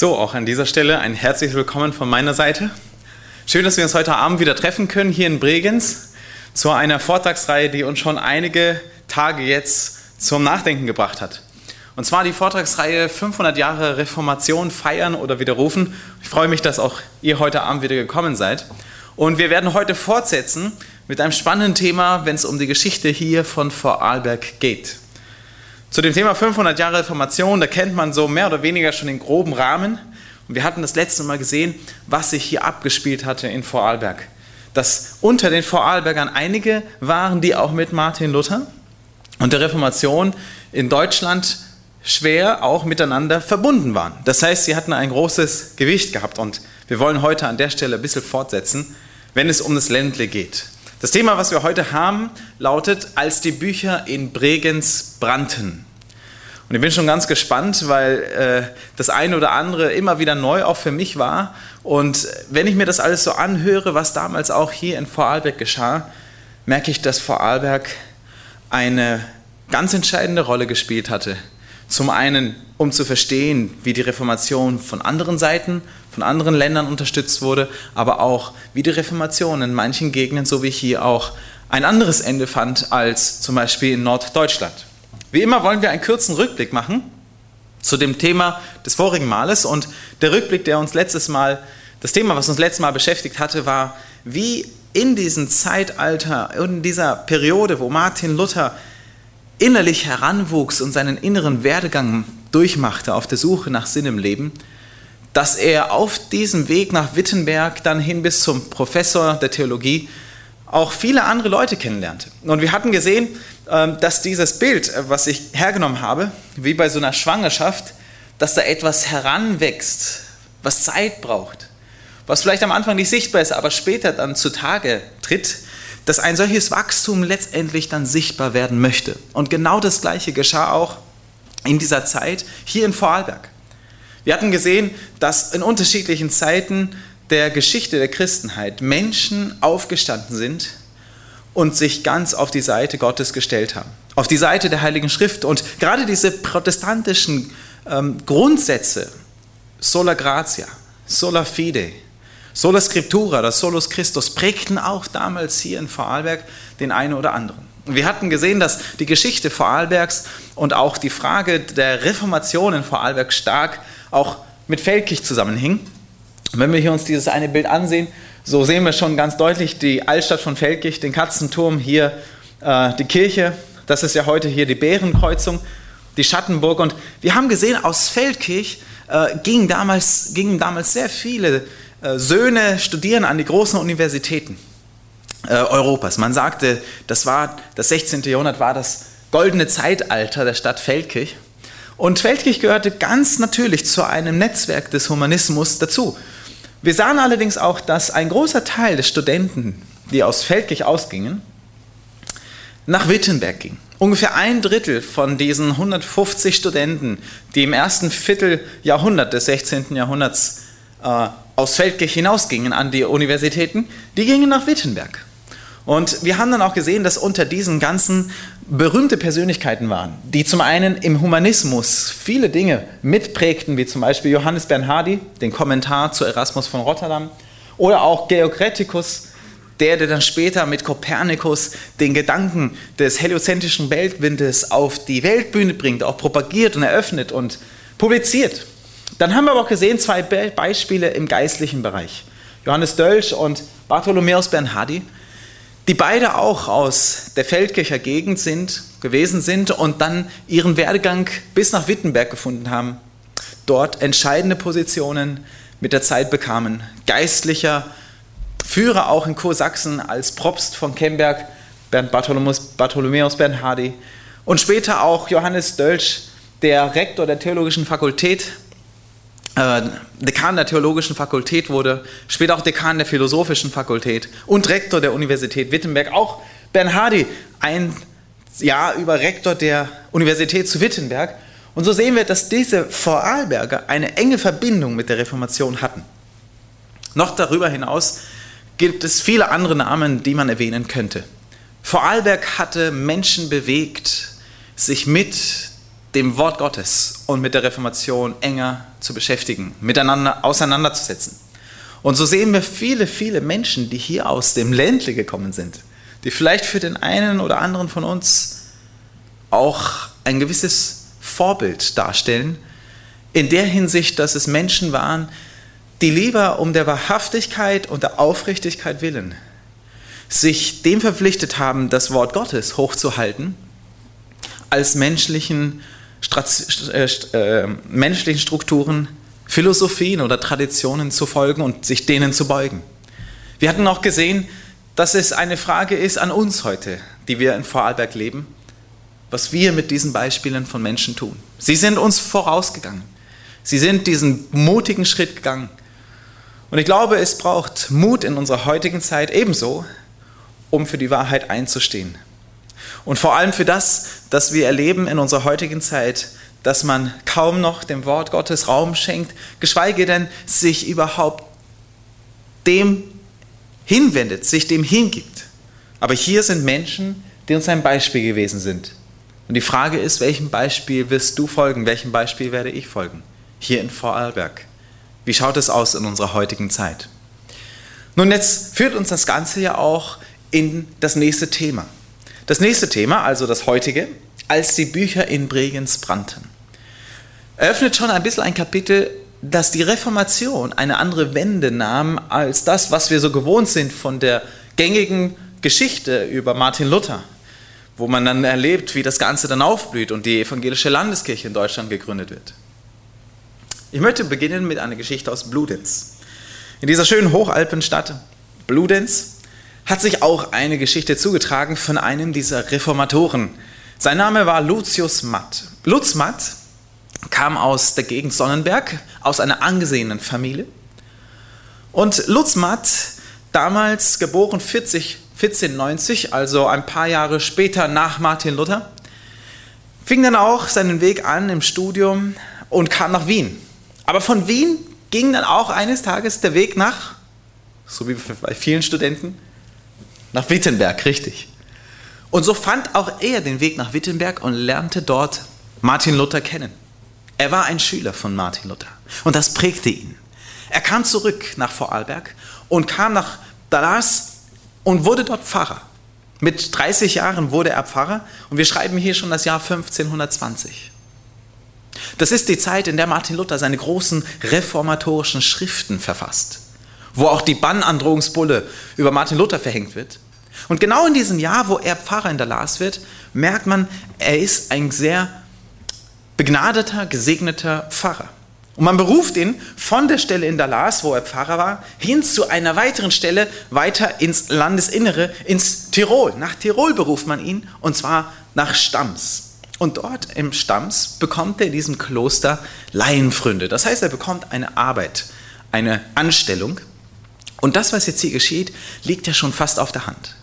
So, auch an dieser Stelle ein herzliches Willkommen von meiner Seite. Schön, dass wir uns heute Abend wieder treffen können hier in Bregenz zu einer Vortragsreihe, die uns schon einige Tage jetzt zum Nachdenken gebracht hat. Und zwar die Vortragsreihe 500 Jahre Reformation feiern oder widerrufen. Ich freue mich, dass auch ihr heute Abend wieder gekommen seid. Und wir werden heute fortsetzen mit einem spannenden Thema, wenn es um die Geschichte hier von Vorarlberg geht. Zu dem Thema 500 Jahre Reformation, da kennt man so mehr oder weniger schon den groben Rahmen. Und wir hatten das letzte Mal gesehen, was sich hier abgespielt hatte in Vorarlberg. Dass unter den Vorarlbergern einige waren, die auch mit Martin Luther und der Reformation in Deutschland schwer auch miteinander verbunden waren. Das heißt, sie hatten ein großes Gewicht gehabt und wir wollen heute an der Stelle ein bisschen fortsetzen, wenn es um das Ländle geht. Das Thema, was wir heute haben, lautet, als die Bücher in Bregenz brannten. Und ich bin schon ganz gespannt, weil äh, das eine oder andere immer wieder neu auch für mich war. Und wenn ich mir das alles so anhöre, was damals auch hier in Vorarlberg geschah, merke ich, dass Vorarlberg eine ganz entscheidende Rolle gespielt hatte. Zum einen, um zu verstehen, wie die Reformation von anderen Seiten von anderen Ländern unterstützt wurde, aber auch wie die Reformation in manchen Gegenden, so wie hier auch, ein anderes Ende fand als zum Beispiel in Norddeutschland. Wie immer wollen wir einen kurzen Rückblick machen zu dem Thema des vorigen Males und der Rückblick, der uns letztes Mal, das Thema, was uns letztes Mal beschäftigt hatte, war, wie in diesem Zeitalter, in dieser Periode, wo Martin Luther innerlich heranwuchs und seinen inneren Werdegang durchmachte auf der Suche nach Sinn im Leben, dass er auf diesem Weg nach Wittenberg dann hin bis zum Professor der Theologie auch viele andere Leute kennenlernte. Und wir hatten gesehen, ähm, dass dieses Bild, äh, was ich hergenommen habe, wie bei so einer Schwangerschaft, dass da etwas heranwächst, was Zeit braucht, was vielleicht am Anfang nicht sichtbar ist, aber später dann zutage tritt, dass ein solches Wachstum letztendlich dann sichtbar werden möchte. Und genau das Gleiche geschah auch in dieser Zeit hier in Vorarlberg. Wir hatten gesehen, dass in unterschiedlichen Zeiten der Geschichte der Christenheit Menschen aufgestanden sind und sich ganz auf die Seite Gottes gestellt haben, auf die Seite der Heiligen Schrift. Und gerade diese protestantischen ähm, Grundsätze, sola gratia, sola fide, sola scriptura, das solus Christus, prägten auch damals hier in Vorarlberg den einen oder anderen. Wir hatten gesehen, dass die Geschichte Vorarlbergs und auch die Frage der Reformation in Vorarlberg stark auch mit Feldkirch zusammenhing. Wenn wir hier uns dieses eine Bild ansehen, so sehen wir schon ganz deutlich die Altstadt von Feldkirch, den Katzenturm, hier äh, die Kirche. Das ist ja heute hier die Bärenkreuzung, die Schattenburg. Und wir haben gesehen, aus Feldkirch äh, gingen, damals, gingen damals sehr viele äh, Söhne studieren an die großen Universitäten äh, Europas. Man sagte, das war das 16. Jahrhundert war das goldene Zeitalter der Stadt Feldkirch. Und Feldkirch gehörte ganz natürlich zu einem Netzwerk des Humanismus dazu. Wir sahen allerdings auch, dass ein großer Teil der Studenten, die aus Feldkirch ausgingen, nach Wittenberg ging. Ungefähr ein Drittel von diesen 150 Studenten, die im ersten Vierteljahrhundert des 16. Jahrhunderts äh, aus Feldkirch hinausgingen an die Universitäten, die gingen nach Wittenberg. Und wir haben dann auch gesehen, dass unter diesen ganzen berühmte Persönlichkeiten waren, die zum einen im Humanismus viele Dinge mitprägten, wie zum Beispiel Johannes Bernhardi, den Kommentar zu Erasmus von Rotterdam, oder auch Georg Retikus, der, der dann später mit Kopernikus den Gedanken des heliozentrischen Weltwindes auf die Weltbühne bringt, auch propagiert und eröffnet und publiziert. Dann haben wir aber auch gesehen zwei Beispiele im geistlichen Bereich. Johannes Dölsch und Bartholomäus Bernhardi, die beide auch aus der Feldkircher Gegend sind, gewesen sind und dann ihren Werdegang bis nach Wittenberg gefunden haben, dort entscheidende Positionen mit der Zeit bekamen. Geistlicher Führer auch in Kursachsen als Propst von Kemberg, Bernd Bartholomäus Bernhardi und später auch Johannes Dölsch, der Rektor der Theologischen Fakultät Dekan der Theologischen Fakultät wurde, später auch Dekan der Philosophischen Fakultät und Rektor der Universität Wittenberg. Auch Bernhardi, ein Jahr über Rektor der Universität zu Wittenberg. Und so sehen wir, dass diese Vorarlberger eine enge Verbindung mit der Reformation hatten. Noch darüber hinaus gibt es viele andere Namen, die man erwähnen könnte. Vorarlberg hatte Menschen bewegt, sich mit dem Wort Gottes und mit der Reformation enger zu beschäftigen, miteinander auseinanderzusetzen. Und so sehen wir viele, viele Menschen, die hier aus dem Ländle gekommen sind, die vielleicht für den einen oder anderen von uns auch ein gewisses Vorbild darstellen, in der Hinsicht, dass es Menschen waren, die lieber um der Wahrhaftigkeit und der Aufrichtigkeit willen sich dem verpflichtet haben, das Wort Gottes hochzuhalten, als menschlichen, äh, äh, menschlichen Strukturen, Philosophien oder Traditionen zu folgen und sich denen zu beugen. Wir hatten auch gesehen, dass es eine Frage ist an uns heute, die wir in Vorarlberg leben, was wir mit diesen Beispielen von Menschen tun. Sie sind uns vorausgegangen. Sie sind diesen mutigen Schritt gegangen. Und ich glaube, es braucht Mut in unserer heutigen Zeit ebenso, um für die Wahrheit einzustehen. Und vor allem für das, dass wir erleben in unserer heutigen Zeit, dass man kaum noch dem Wort Gottes Raum schenkt, geschweige denn sich überhaupt dem hinwendet, sich dem hingibt. Aber hier sind Menschen, die uns ein Beispiel gewesen sind. Und die Frage ist, welchem Beispiel wirst du folgen? Welchem Beispiel werde ich folgen? Hier in Vorarlberg. Wie schaut es aus in unserer heutigen Zeit? Nun, jetzt führt uns das Ganze ja auch in das nächste Thema. Das nächste Thema, also das heutige, als die Bücher in Bregenz brannten, eröffnet schon ein bisschen ein Kapitel, dass die Reformation eine andere Wende nahm als das, was wir so gewohnt sind von der gängigen Geschichte über Martin Luther, wo man dann erlebt, wie das Ganze dann aufblüht und die evangelische Landeskirche in Deutschland gegründet wird. Ich möchte beginnen mit einer Geschichte aus Bludenz. In dieser schönen Hochalpenstadt Bludenz hat sich auch eine Geschichte zugetragen von einem dieser Reformatoren. Sein Name war Lucius Matt. Lutz Matt kam aus der Gegend Sonnenberg, aus einer angesehenen Familie. Und Lutz Matt, damals geboren 40, 1490, also ein paar Jahre später nach Martin Luther, fing dann auch seinen Weg an im Studium und kam nach Wien. Aber von Wien ging dann auch eines Tages der Weg nach, so wie bei vielen Studenten, nach Wittenberg, richtig. Und so fand auch er den Weg nach Wittenberg und lernte dort Martin Luther kennen. Er war ein Schüler von Martin Luther und das prägte ihn. Er kam zurück nach Vorarlberg und kam nach Dallas und wurde dort Pfarrer. Mit 30 Jahren wurde er Pfarrer und wir schreiben hier schon das Jahr 1520. Das ist die Zeit, in der Martin Luther seine großen reformatorischen Schriften verfasst wo auch die Bannandrohungsbulle über Martin Luther verhängt wird. Und genau in diesem Jahr, wo er Pfarrer in der Lars wird, merkt man, er ist ein sehr begnadeter, gesegneter Pfarrer. Und man beruft ihn von der Stelle in Dallas, wo er Pfarrer war, hin zu einer weiteren Stelle, weiter ins Landesinnere, ins Tirol. Nach Tirol beruft man ihn, und zwar nach Stams. Und dort im Stams bekommt er in diesem Kloster Laienfründe. Das heißt, er bekommt eine Arbeit, eine Anstellung. Und das, was jetzt hier geschieht, liegt ja schon fast auf der Hand.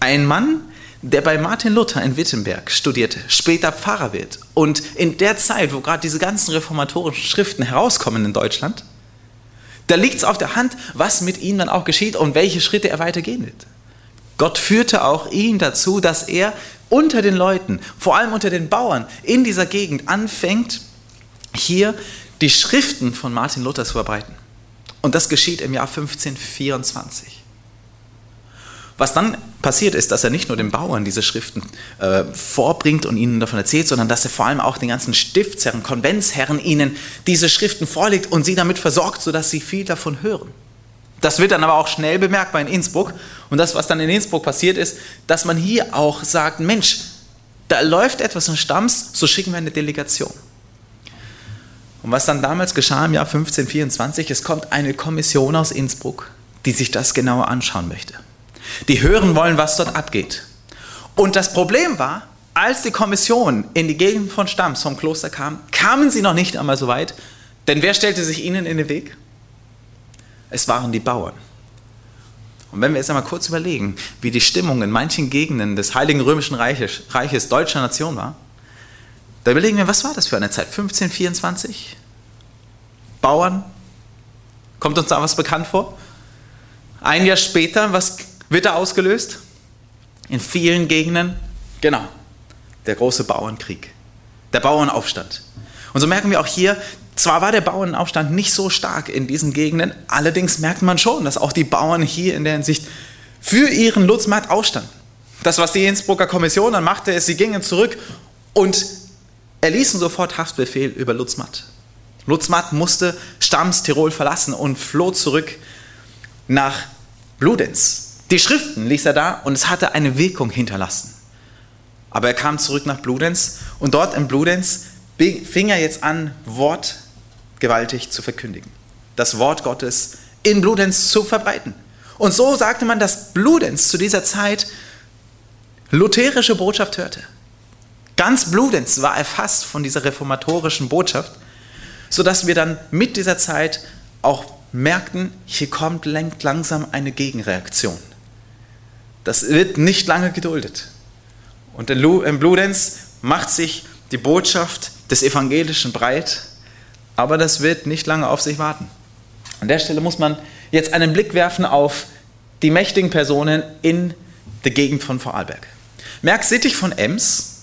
Ein Mann, der bei Martin Luther in Wittenberg studierte, später Pfarrer wird und in der Zeit, wo gerade diese ganzen reformatorischen Schriften herauskommen in Deutschland, da liegt es auf der Hand, was mit ihm dann auch geschieht und welche Schritte er weitergehen wird. Gott führte auch ihn dazu, dass er unter den Leuten, vor allem unter den Bauern in dieser Gegend anfängt, hier die Schriften von Martin Luther zu verbreiten. Und das geschieht im Jahr 1524. Was dann passiert ist, dass er nicht nur den Bauern diese Schriften äh, vorbringt und ihnen davon erzählt, sondern dass er vor allem auch den ganzen Stiftsherren, Konventsherren ihnen diese Schriften vorlegt und sie damit versorgt, sodass sie viel davon hören. Das wird dann aber auch schnell bemerkbar in Innsbruck. Und das, was dann in Innsbruck passiert ist, dass man hier auch sagt, Mensch, da läuft etwas in Stamms, so schicken wir eine Delegation. Und was dann damals geschah im Jahr 1524, es kommt eine Kommission aus Innsbruck, die sich das genauer anschauen möchte. Die hören wollen, was dort abgeht. Und das Problem war, als die Kommission in die Gegend von Stams vom Kloster kam, kamen sie noch nicht einmal so weit, denn wer stellte sich ihnen in den Weg? Es waren die Bauern. Und wenn wir jetzt einmal kurz überlegen, wie die Stimmung in manchen Gegenden des Heiligen Römischen Reiches, Reiches deutscher Nation war, da überlegen wir, was war das für eine Zeit? 1524? Bauern? Kommt uns da was bekannt vor? Ein Jahr später, was wird da ausgelöst? In vielen Gegenden, genau, der große Bauernkrieg. der Bauernaufstand. Und so merken wir auch hier, zwar war der Bauernaufstand nicht so stark in diesen Gegenden, allerdings merkt man schon, dass auch die Bauern hier in der Hinsicht für ihren Lutzmatt aufstanden. Das, was die Innsbrucker Kommission dann machte, ist, sie gingen zurück und erließen sofort Haftbefehl über Lutzmatt. Lutzmatt musste Stamms Tirol verlassen und floh zurück nach Bludenz. Die Schriften ließ er da und es hatte eine Wirkung hinterlassen. Aber er kam zurück nach Bludenz und dort in Bludenz fing er jetzt an, Wort gewaltig zu verkündigen. Das Wort Gottes in Bludenz zu verbreiten. Und so sagte man, dass Bludenz zu dieser Zeit lutherische Botschaft hörte. Ganz Bludenz war erfasst von dieser reformatorischen Botschaft, sodass wir dann mit dieser Zeit auch merkten, hier kommt langsam eine Gegenreaktion. Das wird nicht lange geduldet. Und in Bludenz macht sich die Botschaft des Evangelischen breit, aber das wird nicht lange auf sich warten. An der Stelle muss man jetzt einen Blick werfen auf die mächtigen Personen in der Gegend von Vorarlberg. Merk Sittig von Ems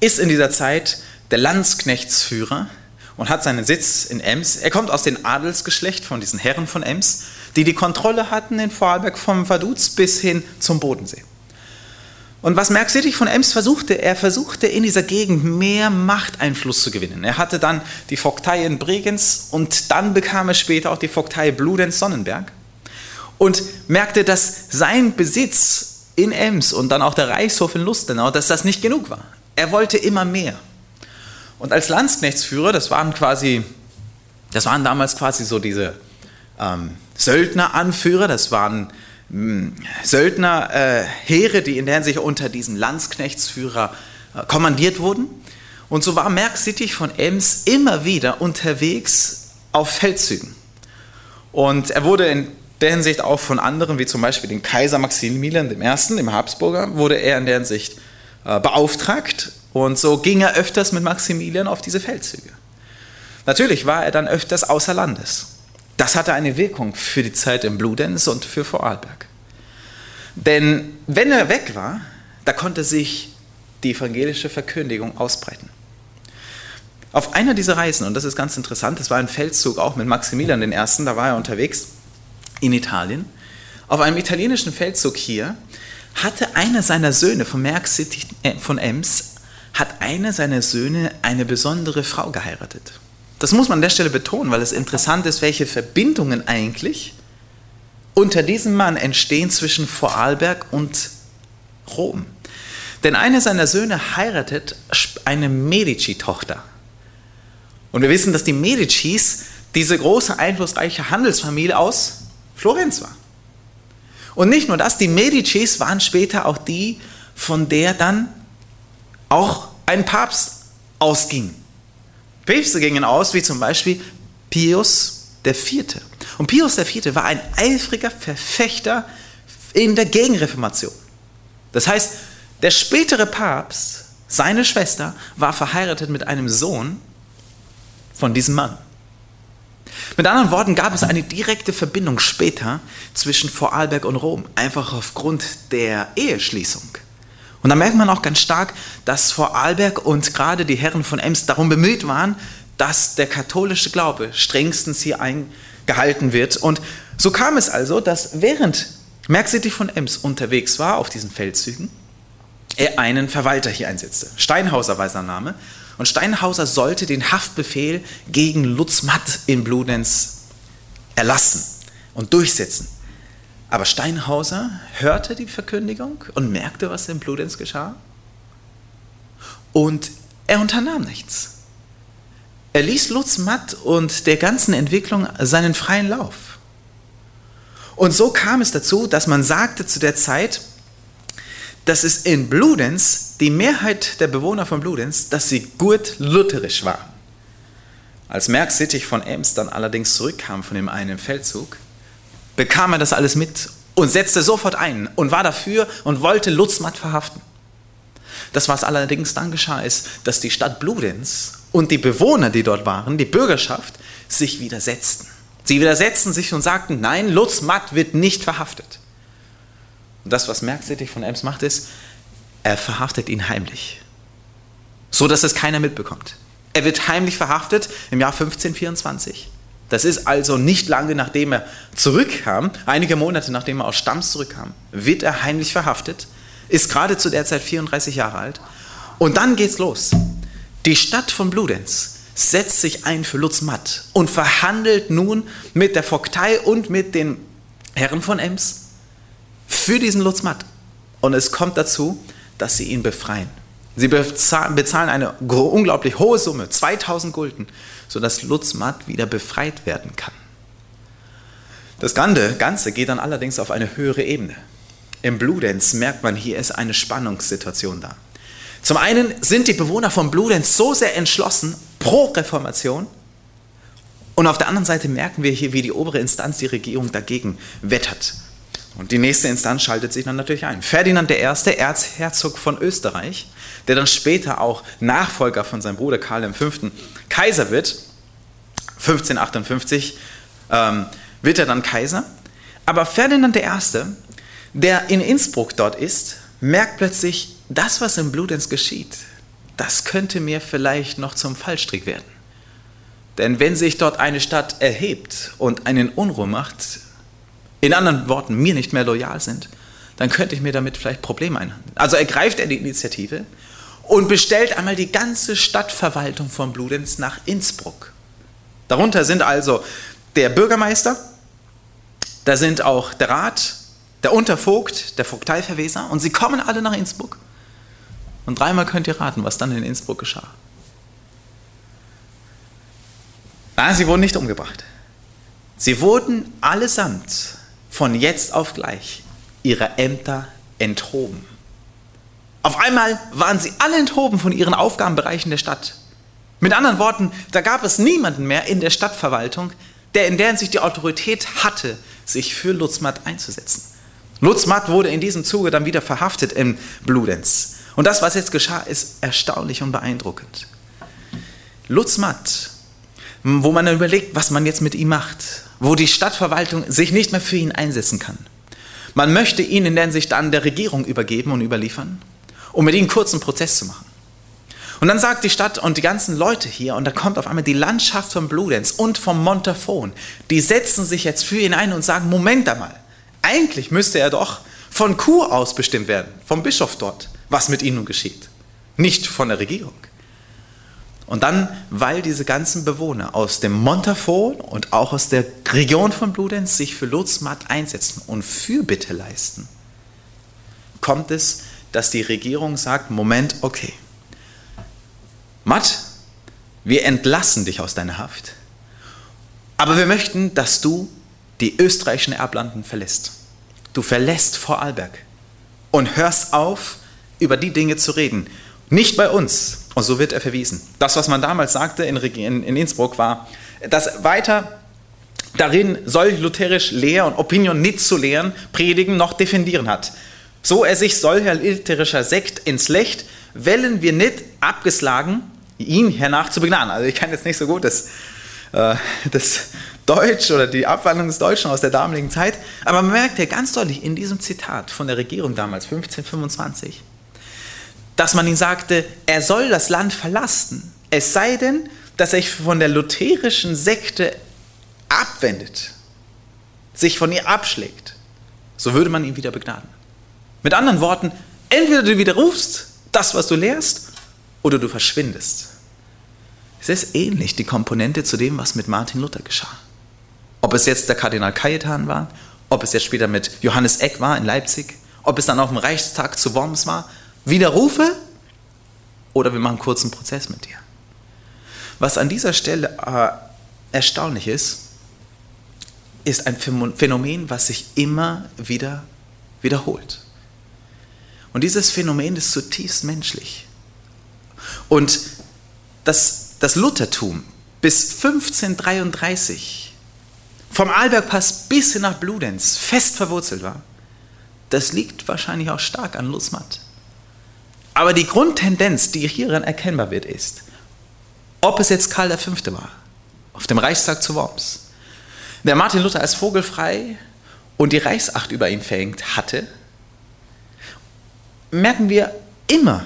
ist in dieser Zeit der Landsknechtsführer und hat seinen Sitz in Ems. Er kommt aus dem Adelsgeschlecht von diesen Herren von Ems, die die Kontrolle hatten in Vorarlberg vom Vaduz bis hin zum Bodensee. Und was Merksittig von Ems versuchte, er versuchte in dieser Gegend mehr Machteinfluss zu gewinnen. Er hatte dann die Vogtei in Bregenz und dann bekam er später auch die Vogtei Bludenz-Sonnenberg und merkte, dass sein Besitz in Ems und dann auch der Reichshof in Lustenau, dass das nicht genug war. Er wollte immer mehr. Und als Landsknechtsführer, das waren quasi, das waren damals quasi so diese ähm, Söldneranführer, das waren hm, Söldnerheere, äh, die in der Hinsicht unter diesen Landsknechtsführer äh, kommandiert wurden. Und so war Merck Sittig von Ems immer wieder unterwegs auf Feldzügen. Und er wurde in der Hinsicht auch von anderen, wie zum Beispiel dem Kaiser Maximilian I., dem Habsburger, wurde er in der Hinsicht äh, beauftragt. Und so ging er öfters mit Maximilian auf diese Feldzüge. Natürlich war er dann öfters außer Landes. Das hatte eine Wirkung für die Zeit in Bludenz und für Vorarlberg. Denn wenn er weg war, da konnte sich die evangelische Verkündigung ausbreiten. Auf einer dieser Reisen, und das ist ganz interessant, das war ein Feldzug auch mit Maximilian I., da war er unterwegs in Italien. Auf einem italienischen Feldzug hier hatte einer seiner Söhne von Merck City äh, von Ems, hat einer seiner Söhne eine besondere Frau geheiratet. Das muss man an der Stelle betonen, weil es interessant ist, welche Verbindungen eigentlich unter diesem Mann entstehen zwischen Vorarlberg und Rom. Denn einer seiner Söhne heiratet eine Medici-Tochter. Und wir wissen, dass die Medicis diese große, einflussreiche Handelsfamilie aus Florenz war. Und nicht nur das, die Medicis waren später auch die, von der dann auch ein Papst ausging. Päpste gingen aus, wie zum Beispiel Pius IV. Und Pius IV war ein eifriger Verfechter in der Gegenreformation. Das heißt, der spätere Papst, seine Schwester, war verheiratet mit einem Sohn von diesem Mann. Mit anderen Worten gab es eine direkte Verbindung später zwischen Vorarlberg und Rom, einfach aufgrund der Eheschließung. Und da merkt man auch ganz stark, dass Vorarlberg und gerade die Herren von Ems darum bemüht waren, dass der katholische Glaube strengstens hier eingehalten wird. Und so kam es also, dass während Merksittig von Ems unterwegs war auf diesen Feldzügen, er einen Verwalter hier einsetzte. Steinhauser war sein Name. Und Steinhauser sollte den Haftbefehl gegen Lutz Matt in Bludenz erlassen und durchsetzen. Aber Steinhauser hörte die Verkündigung und merkte, was in Bludenz geschah. Und er unternahm nichts. Er ließ Lutz Matt und der ganzen Entwicklung seinen freien Lauf. Und so kam es dazu, dass man sagte zu der Zeit, dass es in Bludenz, die Mehrheit der Bewohner von Bludenz, dass sie gut lutherisch waren. Als Merck Sittig von Ems dann allerdings zurückkam von dem einen Feldzug, bekam er das alles mit und setzte sofort ein und war dafür und wollte Lutzmatt verhaften. Das, was allerdings dann geschah, ist, dass die Stadt Bludenz und die Bewohner, die dort waren, die Bürgerschaft, sich widersetzten. Sie widersetzten sich und sagten, nein, Lutz Matt wird nicht verhaftet. Und das, was Merksittig von Ems macht, ist, er verhaftet ihn heimlich. so dass es keiner mitbekommt. Er wird heimlich verhaftet im Jahr 1524. Das ist also nicht lange nachdem er zurückkam, einige Monate nachdem er aus Stamms zurückkam, wird er heimlich verhaftet, ist gerade zu der Zeit 34 Jahre alt. Und dann geht's los. Die Stadt von Bludenz setzt sich ein für Lutz Matt und verhandelt nun mit der Vogtei und mit den Herren von Ems für diesen Lutz Matt. Und es kommt dazu, dass sie ihn befreien. Sie bezahlen eine unglaublich hohe Summe, 2000 Gulden, sodass Lutz Matt wieder befreit werden kann. Das Ganze geht dann allerdings auf eine höhere Ebene. Im Bludenz merkt man, hier ist eine Spannungssituation da. Zum einen sind die Bewohner von Bludenz so sehr entschlossen pro Reformation und auf der anderen Seite merken wir hier, wie die obere Instanz, die Regierung, dagegen wettert. Und die nächste Instanz schaltet sich dann natürlich ein. Ferdinand I., Erzherzog von Österreich, der dann später auch Nachfolger von seinem Bruder Karl V. Kaiser wird, 1558 ähm, wird er dann Kaiser. Aber Ferdinand I., der in Innsbruck dort ist, merkt plötzlich, das, was in Bludenz geschieht, das könnte mir vielleicht noch zum Fallstrick werden. Denn wenn sich dort eine Stadt erhebt und einen Unruhe macht, in anderen Worten mir nicht mehr loyal sind, dann könnte ich mir damit vielleicht Probleme einhandeln. Also ergreift er die Initiative und bestellt einmal die ganze Stadtverwaltung von Bludenz nach Innsbruck. Darunter sind also der Bürgermeister, da sind auch der Rat, der Untervogt, der Vogteiverweser und sie kommen alle nach Innsbruck. Und dreimal könnt ihr raten, was dann in Innsbruck geschah. Nein, sie wurden nicht umgebracht. Sie wurden allesamt von jetzt auf gleich ihrer Ämter enthoben. Auf einmal waren sie alle enthoben von ihren Aufgabenbereichen der Stadt. Mit anderen Worten, da gab es niemanden mehr in der Stadtverwaltung, der in der sich die Autorität hatte, sich für Lutzmatt einzusetzen. Lutzmatt wurde in diesem Zuge dann wieder verhaftet in Bludenz. Und das, was jetzt geschah, ist erstaunlich und beeindruckend. Lutzmatt, wo man dann überlegt, was man jetzt mit ihm macht, wo die Stadtverwaltung sich nicht mehr für ihn einsetzen kann. Man möchte ihn in der Hinsicht dann der Regierung übergeben und überliefern, um mit ihm einen kurzen Prozess zu machen. Und dann sagt die Stadt und die ganzen Leute hier, und da kommt auf einmal die Landschaft von Bludenz und vom Montafon, die setzen sich jetzt für ihn ein und sagen, Moment einmal, eigentlich müsste er doch von Chur aus bestimmt werden, vom Bischof dort, was mit ihm nun geschieht, nicht von der Regierung. Und dann, weil diese ganzen Bewohner aus dem Montafon und auch aus der Region von Bludenz sich für Lotsmatt einsetzen und Fürbitte leisten, kommt es, dass die Regierung sagt, Moment, okay, Matt, wir entlassen dich aus deiner Haft, aber wir möchten, dass du die österreichischen Erblanden verlässt. Du verlässt Vorarlberg und hörst auf, über die Dinge zu reden. Nicht bei uns, und so wird er verwiesen. Das, was man damals sagte in, in Innsbruck, war, dass weiter darin soll lutherisch Lehr und Opinion nicht zu lehren, predigen noch defendieren hat. So er sich solcher lutherischer Sekt ins Lecht, wellen wir nicht abgeslagen, ihn hernach zu begnaden. Also ich kann jetzt nicht so gut das, äh, das Deutsch oder die Abwandlung des Deutschen aus der damaligen Zeit, aber man merkt ja ganz deutlich in diesem Zitat von der Regierung damals, 1525, dass man ihm sagte, er soll das Land verlassen, es sei denn, dass er sich von der lutherischen Sekte abwendet, sich von ihr abschlägt. So würde man ihn wieder begnaden. Mit anderen Worten, entweder du widerrufst das, was du lehrst, oder du verschwindest. Es ist ähnlich die Komponente zu dem, was mit Martin Luther geschah. Ob es jetzt der Kardinal Cajetan war, ob es jetzt später mit Johannes Eck war in Leipzig, ob es dann auf dem Reichstag zu Worms war, Widerrufe oder wir machen einen kurzen Prozess mit dir. Was an dieser Stelle äh, erstaunlich ist, ist ein Phänomen, was sich immer wieder wiederholt. Und dieses Phänomen ist zutiefst menschlich. Und das, das Luthertum bis 1533 vom Arlbergpass bis hin nach Bludenz fest verwurzelt war, das liegt wahrscheinlich auch stark an Lutzmatt. Aber die Grundtendenz, die hierin erkennbar wird, ist, ob es jetzt Karl V. war, auf dem Reichstag zu Worms, der Martin Luther als vogelfrei und die Reichsacht über ihn verhängt hatte, merken wir immer,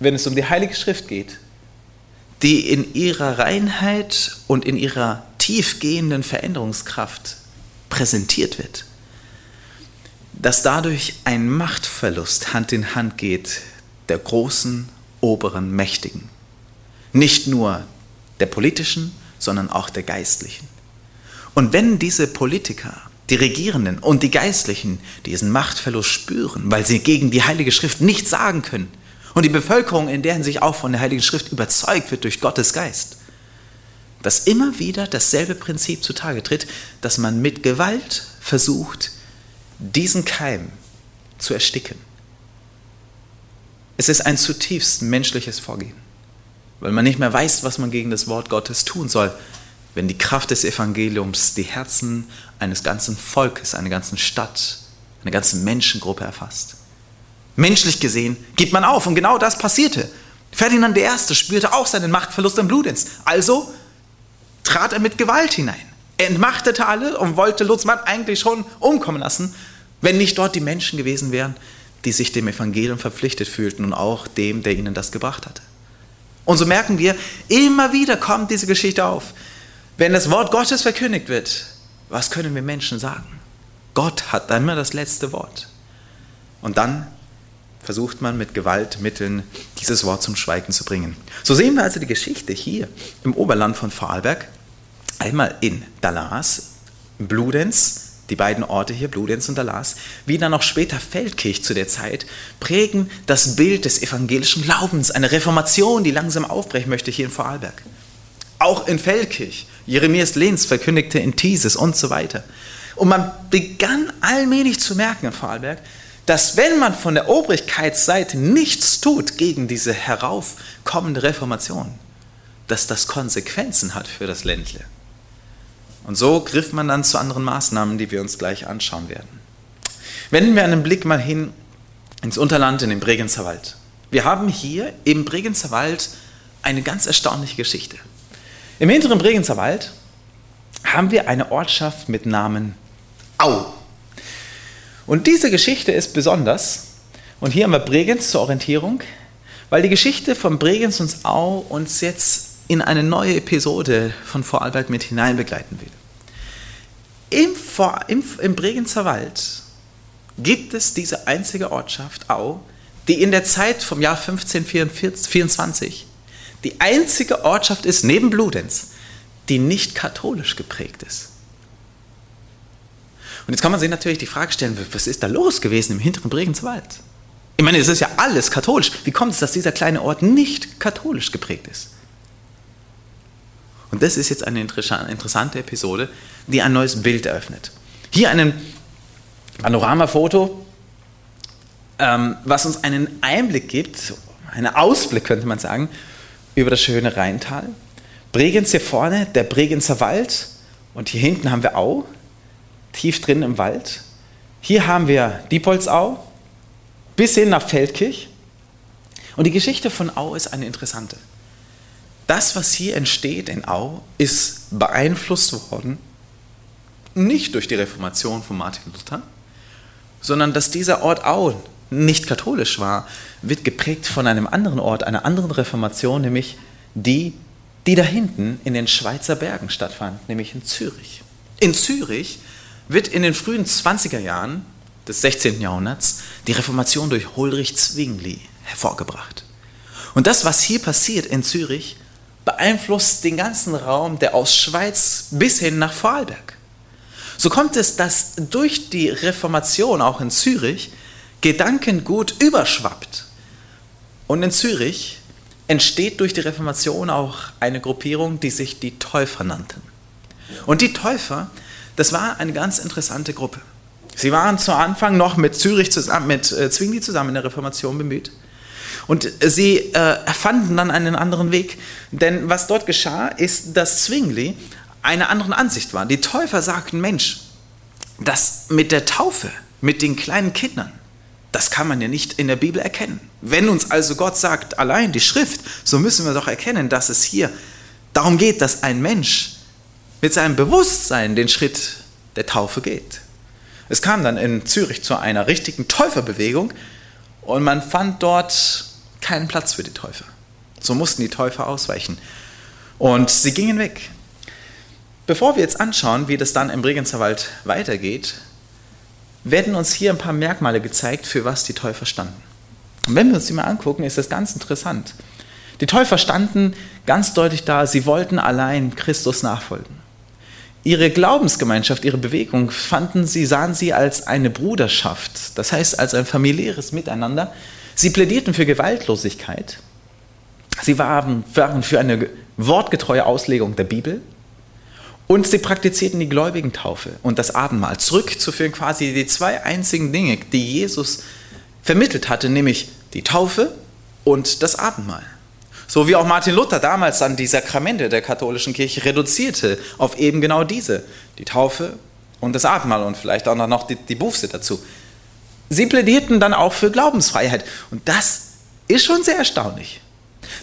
wenn es um die Heilige Schrift geht, die in ihrer Reinheit und in ihrer tiefgehenden Veränderungskraft präsentiert wird, dass dadurch ein Machtverlust Hand in Hand geht der großen, oberen Mächtigen. Nicht nur der politischen, sondern auch der geistlichen. Und wenn diese Politiker, die Regierenden und die Geistlichen diesen Machtverlust spüren, weil sie gegen die Heilige Schrift nichts sagen können, und die Bevölkerung in deren sich auch von der Heiligen Schrift überzeugt wird durch Gottes Geist, dass immer wieder dasselbe Prinzip zutage tritt, dass man mit Gewalt versucht, diesen Keim zu ersticken. Es ist ein zutiefst menschliches Vorgehen, weil man nicht mehr weiß, was man gegen das Wort Gottes tun soll, wenn die Kraft des Evangeliums die Herzen eines ganzen Volkes, einer ganzen Stadt, einer ganzen Menschengruppe erfasst. Menschlich gesehen gibt man auf und genau das passierte. Ferdinand I. spürte auch seinen Machtverlust im Bludenz. Also trat er mit Gewalt hinein. Er entmachtete alle und wollte Lutzmann eigentlich schon umkommen lassen, wenn nicht dort die Menschen gewesen wären, die sich dem Evangelium verpflichtet fühlten und auch dem, der ihnen das gebracht hatte. Und so merken wir, immer wieder kommt diese Geschichte auf. Wenn das Wort Gottes verkündigt wird, was können wir Menschen sagen? Gott hat immer das letzte Wort. Und dann versucht man mit Gewaltmitteln dieses Wort zum Schweigen zu bringen. So sehen wir also die Geschichte hier im Oberland von Vorarlberg, einmal in Dallas, Bludenz, die beiden Orte hier, Bludenz und Dallas, wie dann auch später Feldkirch zu der Zeit, prägen das Bild des evangelischen Glaubens, eine Reformation, die langsam aufbrechen möchte hier in Vorarlberg. Auch in Feldkirch, Jeremias Lenz verkündigte in Thieses und so weiter. Und man begann allmählich zu merken in Vorarlberg, dass wenn man von der Obrigkeitsseite nichts tut gegen diese heraufkommende Reformation, dass das Konsequenzen hat für das Ländle. Und so griff man dann zu anderen Maßnahmen, die wir uns gleich anschauen werden. Wenden wir einen Blick mal hin ins Unterland, in den Bregenzer Wald. Wir haben hier im Bregenzer Wald eine ganz erstaunliche Geschichte. Im hinteren Bregenzer Wald haben wir eine Ortschaft mit Namen Au. Und diese Geschichte ist besonders. Und hier haben wir Bregenz zur Orientierung, weil die Geschichte von Bregenz und Au uns jetzt in eine neue Episode von Vorarlberg mit hineinbegleiten will. Im, im, Im Bregenzer Wald gibt es diese einzige Ortschaft Au, die in der Zeit vom Jahr 1524 die einzige Ortschaft ist neben Bludenz, die nicht katholisch geprägt ist. Und jetzt kann man sich natürlich die Frage stellen, was ist da los gewesen im hinteren Bregenzwald? Ich meine, es ist ja alles katholisch. Wie kommt es, dass dieser kleine Ort nicht katholisch geprägt ist? Und das ist jetzt eine interessante Episode, die ein neues Bild eröffnet. Hier ein Panoramafoto, ähm, was uns einen Einblick gibt, einen Ausblick könnte man sagen, über das schöne Rheintal. Bregenz hier vorne, der Bregenzer Wald und hier hinten haben wir Au, tief drin im Wald. Hier haben wir Diepholzau bis hin nach Feldkirch. Und die Geschichte von Au ist eine interessante. Das, was hier entsteht in Au, ist beeinflusst worden, nicht durch die Reformation von Martin Luther, sondern dass dieser Ort Au nicht katholisch war, wird geprägt von einem anderen Ort, einer anderen Reformation, nämlich die, die da hinten in den Schweizer Bergen stattfand, nämlich in Zürich. In Zürich wird in den frühen 20er Jahren des 16. Jahrhunderts die Reformation durch Ulrich Zwingli hervorgebracht. Und das, was hier passiert in Zürich, beeinflusst den ganzen Raum, der aus Schweiz bis hin nach Vorarlberg. So kommt es, dass durch die Reformation auch in Zürich Gedankengut überschwappt. Und in Zürich entsteht durch die Reformation auch eine Gruppierung, die sich die Täufer nannten. Und die Täufer das war eine ganz interessante Gruppe. Sie waren zu Anfang noch mit Zürich zusammen, mit äh, Zwingli zusammen in der Reformation bemüht. Und sie äh, erfanden dann einen anderen Weg. Denn was dort geschah, ist, dass Zwingli einer anderen Ansicht war. Die Täufer sagten, Mensch, das mit der Taufe, mit den kleinen Kindern, das kann man ja nicht in der Bibel erkennen. Wenn uns also Gott sagt, allein die Schrift, so müssen wir doch erkennen, dass es hier darum geht, dass ein Mensch mit seinem Bewusstsein den Schritt der Taufe geht. Es kam dann in Zürich zu einer richtigen Täuferbewegung und man fand dort Keinen Platz für die Täufer. So mussten die Täufer ausweichen. Und sie gingen weg. Bevor wir jetzt anschauen, wie das dann im Bregenzer Wald weitergeht, werden uns hier ein paar Merkmale gezeigt, für was die Täufer standen. Und wenn wir uns die mal angucken, ist das ganz interessant. Die Täufer standen ganz deutlich da, sie wollten allein Christus nachfolgen. Ihre Glaubensgemeinschaft, ihre Bewegung fanden sie, sahen sie als eine Bruderschaft, das heißt als ein familiäres Miteinander. Sie plädierten für Gewaltlosigkeit. Sie waren, für eine wortgetreue Auslegung der Bibel. Und sie praktizierten die Gläubigentaufe und das Abendmahl. Zurückzuführen quasi die zwei einzigen Dinge, die Jesus vermittelt hatte, nämlich die Taufe und das Abendmahl. So wie auch Martin Luther damals dann die Sakramente der katholischen Kirche reduzierte auf eben genau diese, die Taufe und das Abendmahl und vielleicht auch noch die, die Buße dazu. Sie plädierten dann auch für Glaubensfreiheit und das ist schon sehr erstaunlich.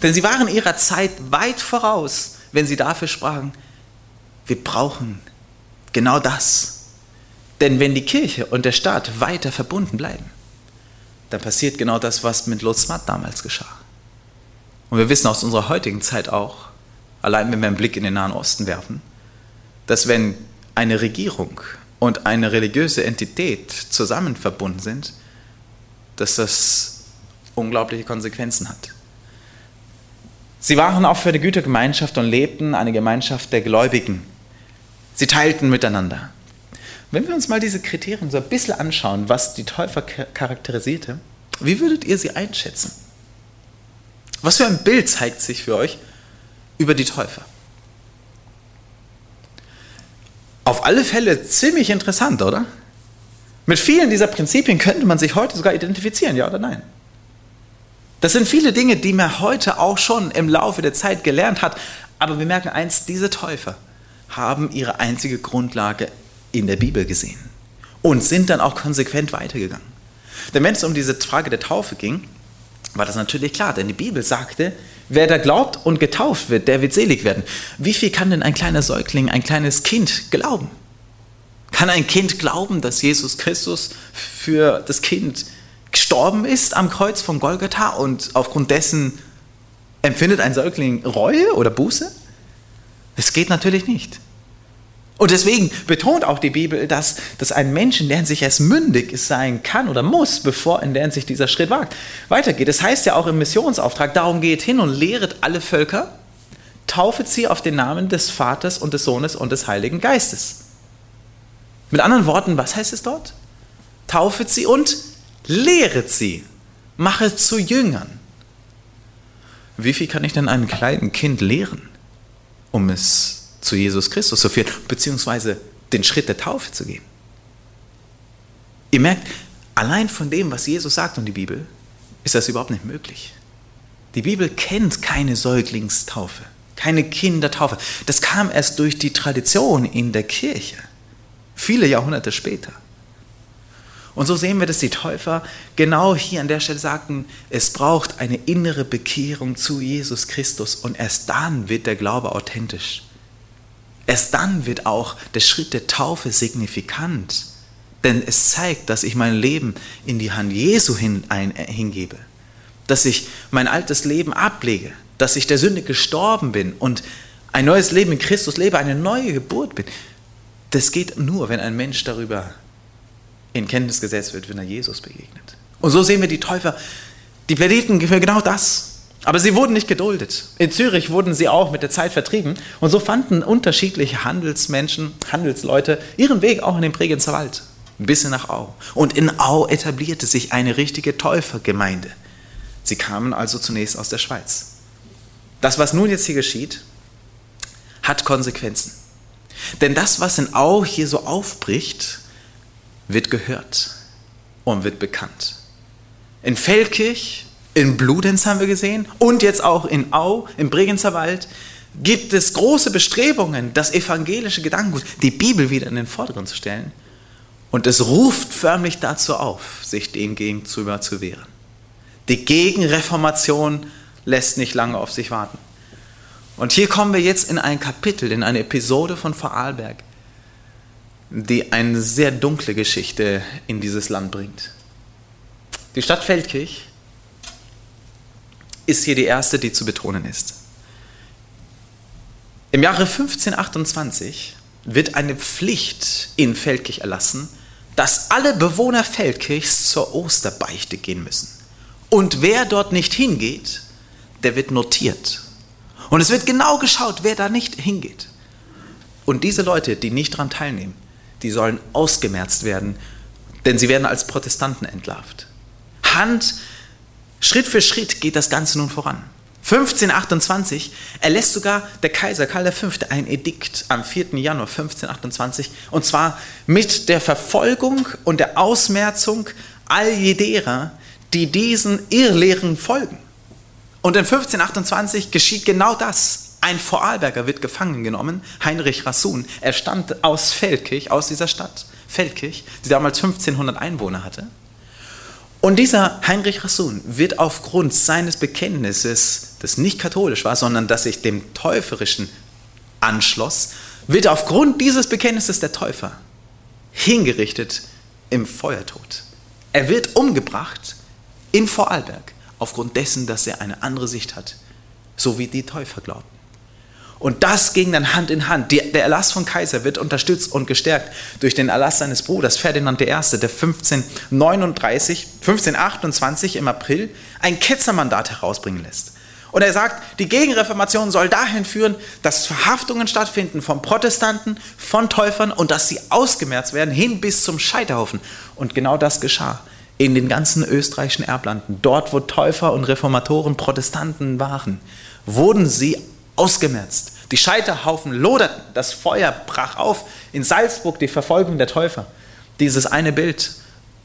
Denn sie waren ihrer Zeit weit voraus, wenn sie dafür sprachen, wir brauchen genau das. Denn wenn die Kirche und der Staat weiter verbunden bleiben, dann passiert genau das, was mit Lothar damals geschah. Und wir wissen aus unserer heutigen Zeit auch, allein wenn wir einen Blick in den Nahen Osten werfen, dass wenn eine Regierung und eine religiöse Entität zusammen verbunden sind, dass das unglaubliche Konsequenzen hat. Sie waren auch für eine Gütergemeinschaft und lebten eine Gemeinschaft der Gläubigen. Sie teilten miteinander. Wenn wir uns mal diese Kriterien so ein bisschen anschauen, was die Täufer charakterisierte, wie würdet ihr sie einschätzen? Was für ein Bild zeigt sich für euch über die Täufer? Auf alle Fälle ziemlich interessant, oder? Mit vielen dieser Prinzipien könnte man sich heute sogar identifizieren, ja oder nein? Das sind viele Dinge, die man heute auch schon im Laufe der Zeit gelernt hat. Aber wir merken eins, diese Täufer haben ihre einzige Grundlage in der Bibel gesehen und sind dann auch konsequent weitergegangen. Denn wenn es um diese Frage der Taufe ging, war das natürlich klar, denn die Bibel sagte, wer da glaubt und getauft wird, der wird selig werden. Wie viel kann denn ein kleiner Säugling, ein kleines Kind glauben? Kann ein Kind glauben, dass Jesus Christus für das Kind gestorben ist am Kreuz von Golgatha und aufgrund dessen empfindet ein Säugling Reue oder Buße? Es geht natürlich nicht. Und deswegen betont auch die Bibel, dass, dass ein Mensch in der sich erst mündig sein kann oder muss, bevor in der sich dieser Schritt wagt, weitergeht. Das heißt ja auch im Missionsauftrag, darum geht hin und lehret alle Völker, taufet sie auf den Namen des Vaters und des Sohnes und des Heiligen Geistes. Mit anderen Worten, was heißt es dort? Taufet sie und lehret sie, machet zu Jüngern. Wie viel kann ich denn einem kleinen Kind lehren, um es zu Jesus Christus zu führen, beziehungsweise den Schritt der Taufe zu gehen. Ihr merkt, allein von dem, was Jesus sagt und die Bibel, ist das überhaupt nicht möglich. Die Bibel kennt keine Säuglingstaufe, keine Kindertaufe. Das kam erst durch die Tradition in der Kirche, viele Jahrhunderte später. Und so sehen wir, dass die Täufer genau hier an der Stelle sagten, es braucht eine innere Bekehrung zu Jesus Christus und erst dann wird der Glaube authentisch. Erst dann wird auch der Schritt der Taufe signifikant, denn es zeigt, dass ich mein Leben in die Hand Jesu hin, ein, äh, hingebe, dass ich mein altes Leben ablege, dass ich der Sünde gestorben bin und ein neues Leben in Christus lebe, eine neue Geburt bin. Das geht nur, wenn ein Mensch darüber in Kenntnis gesetzt wird, wenn er Jesus begegnet. Und so sehen wir die Täufer, die plädierten für genau das. Aber sie wurden nicht geduldet. In Zürich wurden sie auch mit der Zeit vertrieben. Und so fanden unterschiedliche Handelsmenschen, Handelsleute ihren Weg auch in den Bregenzer Wald, bis nach Au. Und in Au etablierte sich eine richtige Täufergemeinde. Sie kamen also zunächst aus der Schweiz. Das, was nun jetzt hier geschieht, hat Konsequenzen. Denn das, was in Au hier so aufbricht, wird gehört und wird bekannt. In Feldkirch in Bludenz haben wir gesehen und jetzt auch in Au, im Bregenzer Wald, gibt es große Bestrebungen, das evangelische Gedankengut, die Bibel wieder in den Vordergrund zu stellen. Und es ruft förmlich dazu auf, sich dem gegenüber zu wehren. Die Gegenreformation lässt nicht lange auf sich warten. Und hier kommen wir jetzt in ein Kapitel, in eine Episode von Vorarlberg, die eine sehr dunkle Geschichte in dieses Land bringt. Die Stadt Feldkirch ist hier die erste, die zu betonen ist. Im Jahre 1528 wird eine Pflicht in Feldkirch erlassen, dass alle Bewohner Feldkirchs zur Osterbeichte gehen müssen. Und wer dort nicht hingeht, der wird notiert. Und es wird genau geschaut, wer da nicht hingeht. Und diese Leute, die nicht daran teilnehmen, die sollen ausgemerzt werden, denn sie werden als Protestanten entlarvt. Hand, Schritt für Schritt geht das Ganze nun voran. 1528 erlässt sogar der Kaiser Karl V. ein Edikt am 4. Januar 1528 und zwar mit der Verfolgung und der Ausmerzung all jederer, die diesen Irrlehren folgen. Und in 1528 geschieht genau das. Ein Vorarlberger wird gefangen genommen, Heinrich Rassun. Er stammt aus Feldkirch, aus dieser Stadt, Feldkirch, die damals 1500 Einwohner hatte. Und dieser Heinrich Rassun wird aufgrund seines Bekenntnisses, das nicht katholisch war, sondern das sich dem Täuferischen anschloss, wird aufgrund dieses Bekenntnisses der Täufer hingerichtet im Feuertod. Er wird umgebracht in Vorarlberg aufgrund dessen, dass er eine andere Sicht hat, so wie die Täufer glaubten. Und das ging dann Hand in Hand. Der Erlass von Kaiser wird unterstützt und gestärkt durch den Erlass seines Bruders Ferdinand I., der 1539, 1528 im April ein Ketzermandat herausbringen lässt. Und er sagt, die Gegenreformation soll dahin führen, dass Verhaftungen stattfinden von Protestanten, von Täufern und dass sie ausgemerzt werden hin bis zum Scheiterhaufen. Und genau das geschah in den ganzen österreichischen Erblanden. Dort, wo Täufer und Reformatoren Protestanten waren, wurden sie ausgemerzt. Die Scheiterhaufen loderten, das Feuer brach auf. In Salzburg die Verfolgung der Täufer. Dieses eine Bild,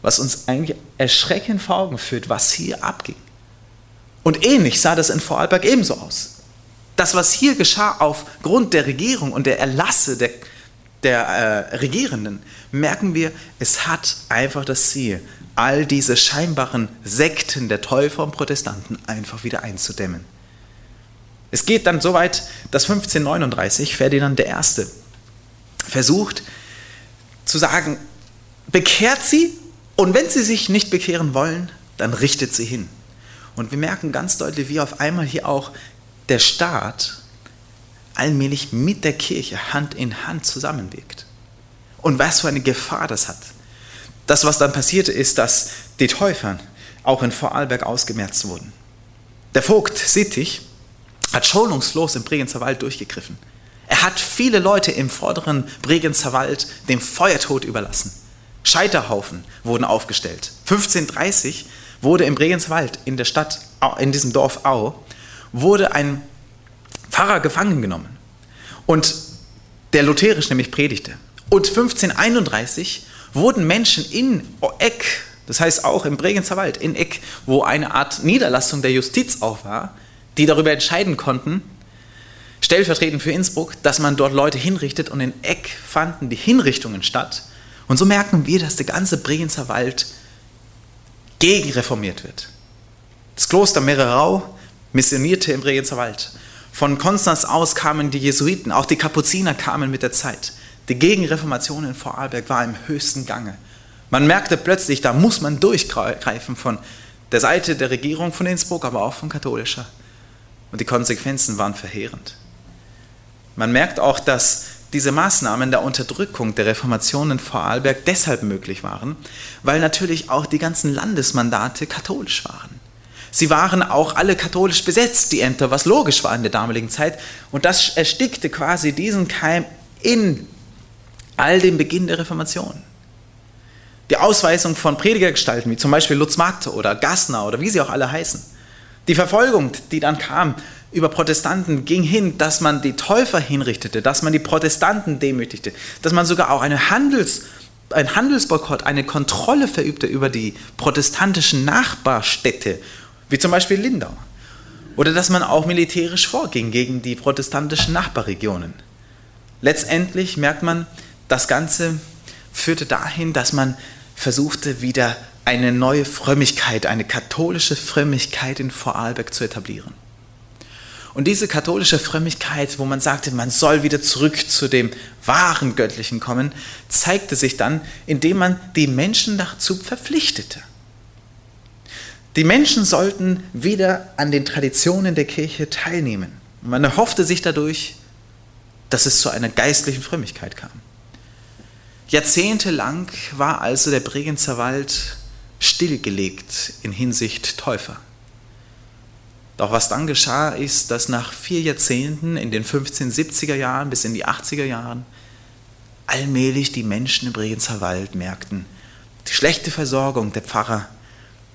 was uns eigentlich erschreckend vor Augen führt, was hier abging. Und ähnlich sah das in Vorarlberg ebenso aus. Das, was hier geschah aufgrund der Regierung und der Erlasse der, der äh, Regierenden, merken wir, es hat einfach das Ziel, all diese scheinbaren Sekten der Täufer und Protestanten einfach wieder einzudämmen. Es geht dann so weit, dass 1539 Ferdinand I. versucht zu sagen, bekehrt sie und wenn sie sich nicht bekehren wollen, dann richtet sie hin. Und wir merken ganz deutlich, wie auf einmal hier auch der Staat allmählich mit der Kirche Hand in Hand zusammenwirkt. Und was für eine Gefahr das hat. Das, was dann passierte, ist, dass die Täufer auch in Vorarlberg ausgemerzt wurden. Der Vogt Sittig hat schonungslos im Bregenzer Wald durchgegriffen. Er hat viele Leute im vorderen Bregenzer Wald dem Feuertod überlassen. Scheiterhaufen wurden aufgestellt. 1530 wurde im Bregenzer Wald in der Stadt, in diesem Dorf Au, wurde ein Pfarrer gefangen genommen. Und der lutherisch nämlich predigte. Und 1531 wurden Menschen in Eck, das heißt auch im Bregenzer Wald, in Eck, wo eine Art Niederlassung der Justiz auch war, die darüber entscheiden konnten, stellvertretend für Innsbruck, dass man dort Leute hinrichtet und in Eck fanden die Hinrichtungen statt. Und so merken wir, dass der ganze Bregenzer Wald gegenreformiert wird. Das Kloster Mererau missionierte im Bregenzer Wald. Von Konstanz aus kamen die Jesuiten, auch die Kapuziner kamen mit der Zeit. Die Gegenreformation in Vorarlberg war im höchsten Gange. Man merkte plötzlich, da muss man durchgreifen von der Seite der Regierung von Innsbruck, aber auch von katholischer und die Konsequenzen waren verheerend. Man merkt auch, dass diese Maßnahmen der Unterdrückung der Reformation in Vorarlberg deshalb möglich waren, weil natürlich auch die ganzen Landesmandate katholisch waren. Sie waren auch alle katholisch besetzt, die Ämter, was logisch war in der damaligen Zeit. Und das erstickte quasi diesen Keim in all dem Beginn der Reformation. Die Ausweisung von Predigergestalten, wie zum Beispiel Lutz Magde oder Gassner oder wie sie auch alle heißen, die Verfolgung, die dann kam über Protestanten, ging hin, dass man die Täufer hinrichtete, dass man die Protestanten demütigte, dass man sogar auch eine Handels, ein Handelsboykott, eine Kontrolle verübte über die protestantischen Nachbarstädte, wie zum Beispiel Lindau. Oder dass man auch militärisch vorging gegen die protestantischen Nachbarregionen. Letztendlich merkt man, das Ganze führte dahin, dass man versuchte, wieder eine neue Frömmigkeit, eine katholische Frömmigkeit in Vorarlberg zu etablieren. Und diese katholische Frömmigkeit, wo man sagte, man soll wieder zurück zu dem wahren Göttlichen kommen, zeigte sich dann, indem man die Menschen dazu verpflichtete. Die Menschen sollten wieder an den Traditionen der Kirche teilnehmen. Man erhoffte sich dadurch, dass es zu einer geistlichen Frömmigkeit kam. Jahrzehntelang war also der Bregenzer Wald stillgelegt in Hinsicht Täufer. Doch was dann geschah, ist, dass nach vier Jahrzehnten, in den 1570er Jahren bis in die 80er Jahren, allmählich die Menschen im Bregenzer Wald merkten, die schlechte Versorgung der Pfarrer,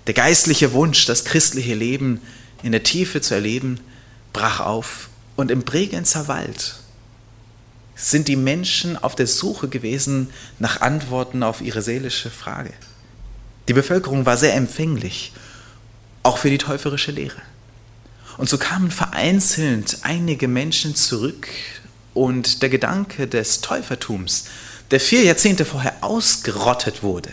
der geistliche Wunsch, das christliche Leben in der Tiefe zu erleben, brach auf. Und im Bregenzer Wald sind die Menschen auf der Suche gewesen nach Antworten auf ihre seelische Frage. Die Bevölkerung war sehr empfänglich, auch für die täuferische Lehre. Und so kamen vereinzelt einige Menschen zurück und der Gedanke des Täufertums, der vier Jahrzehnte vorher ausgerottet wurde,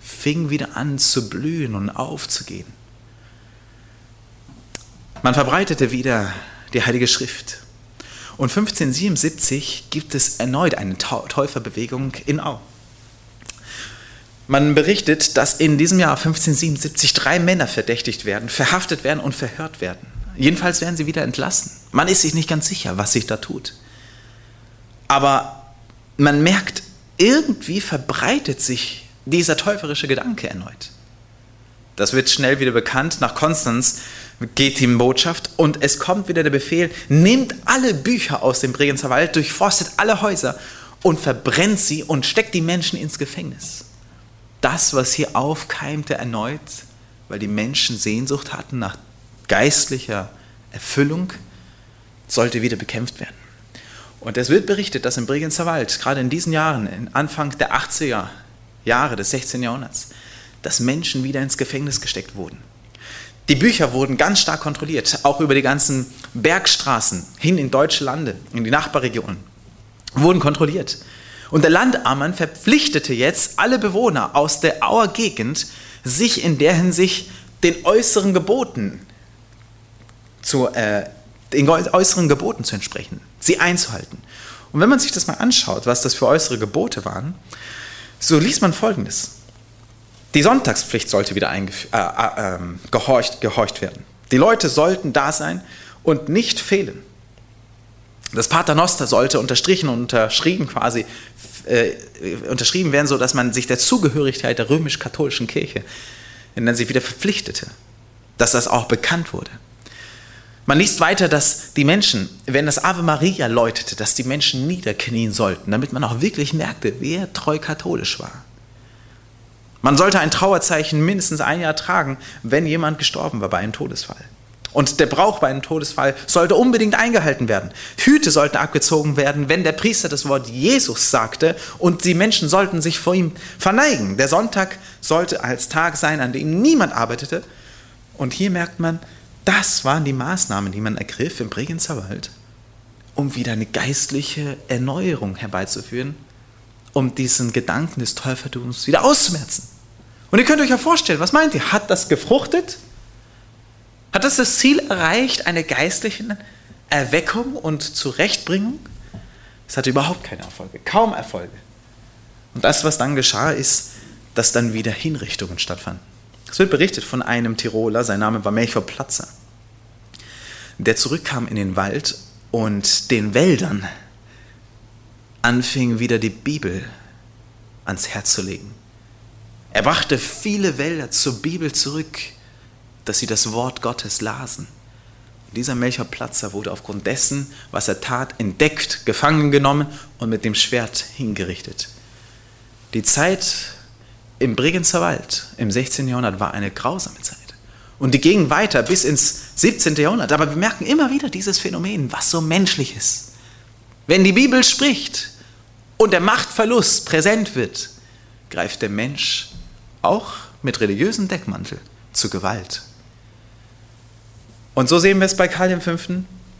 fing wieder an zu blühen und aufzugehen. Man verbreitete wieder die Heilige Schrift. Und 1577 gibt es erneut eine Täuferbewegung in Au. Man berichtet, dass in diesem Jahr 1577 drei Männer verdächtigt werden, verhaftet werden und verhört werden. Jedenfalls werden sie wieder entlassen. Man ist sich nicht ganz sicher, was sich da tut. Aber man merkt, irgendwie verbreitet sich dieser täuferische Gedanke erneut. Das wird schnell wieder bekannt. Nach Konstanz geht die Botschaft und es kommt wieder der Befehl, nehmt alle Bücher aus dem Bregenzer Wald, durchforstet alle Häuser und verbrennt sie und steckt die Menschen ins Gefängnis. Das, was hier aufkeimte erneut, weil die Menschen Sehnsucht hatten nach geistlicher Erfüllung, sollte wieder bekämpft werden. Und es wird berichtet, dass im Bregenzer Wald, gerade in diesen Jahren, Anfang der 80er Jahre des 16. Jahrhunderts, dass Menschen wieder ins Gefängnis gesteckt wurden. Die Bücher wurden ganz stark kontrolliert, auch über die ganzen Bergstraßen hin in deutsche Lande, in die Nachbarregionen, wurden kontrolliert. Und der Landammann verpflichtete jetzt alle Bewohner aus der Auer Gegend, sich in der Hinsicht den äußeren Geboten zu, äh, den äußeren Geboten zu entsprechen, sie einzuhalten. Und wenn man sich das mal anschaut, was das für äußere Gebote waren, so liest man Folgendes. Die Sonntagspflicht sollte wieder äh, äh, äh, gehorcht, gehorcht werden. Die Leute sollten da sein und nicht fehlen. Das Paternoster sollte unterstrichen und unterschrieben quasi äh, unterschrieben werden, sodass man sich der Zugehörigkeit der römisch-katholischen Kirche in der sich wieder verpflichtete, dass das auch bekannt wurde. Man liest weiter, dass die Menschen, wenn das Ave Maria läutete, dass die Menschen niederknien sollten, damit man auch wirklich merkte, wer treu katholisch war. Man sollte ein Trauerzeichen mindestens ein Jahr tragen, wenn jemand gestorben war bei einem Todesfall. Und der Brauch bei einem Todesfall sollte unbedingt eingehalten werden. Hüte sollten abgezogen werden, wenn der Priester das Wort Jesus sagte und die Menschen sollten sich vor ihm verneigen. Der Sonntag sollte als Tag sein, an dem niemand arbeitete. Und hier merkt man, das waren die Maßnahmen, die man ergriff im Bregenzer Wald, um wieder eine geistliche Erneuerung herbeizuführen, um diesen Gedanken des Täufertums wieder auszumerzen. Und ihr könnt euch ja vorstellen, was meint ihr? Hat das gefruchtet? Hat das das Ziel erreicht, eine geistliche Erweckung und Zurechtbringung? Es hatte überhaupt keine Erfolge, kaum Erfolge. Und das, was dann geschah, ist, dass dann wieder Hinrichtungen stattfanden. Es wird berichtet von einem Tiroler, sein Name war Melchior Platzer, der zurückkam in den Wald und den Wäldern anfing wieder die Bibel ans Herz zu legen. Er brachte viele Wälder zur Bibel zurück, dass sie das Wort Gottes lasen. Und dieser Melchior Platzer wurde aufgrund dessen, was er tat, entdeckt, gefangen genommen und mit dem Schwert hingerichtet. Die Zeit im Bregenzer Wald im 16. Jahrhundert war eine grausame Zeit. Und die ging weiter bis ins 17. Jahrhundert. Aber wir merken immer wieder dieses Phänomen, was so menschlich ist. Wenn die Bibel spricht und der Machtverlust präsent wird, greift der Mensch auch mit religiösem Deckmantel zur Gewalt. Und so sehen wir es bei Karl V.,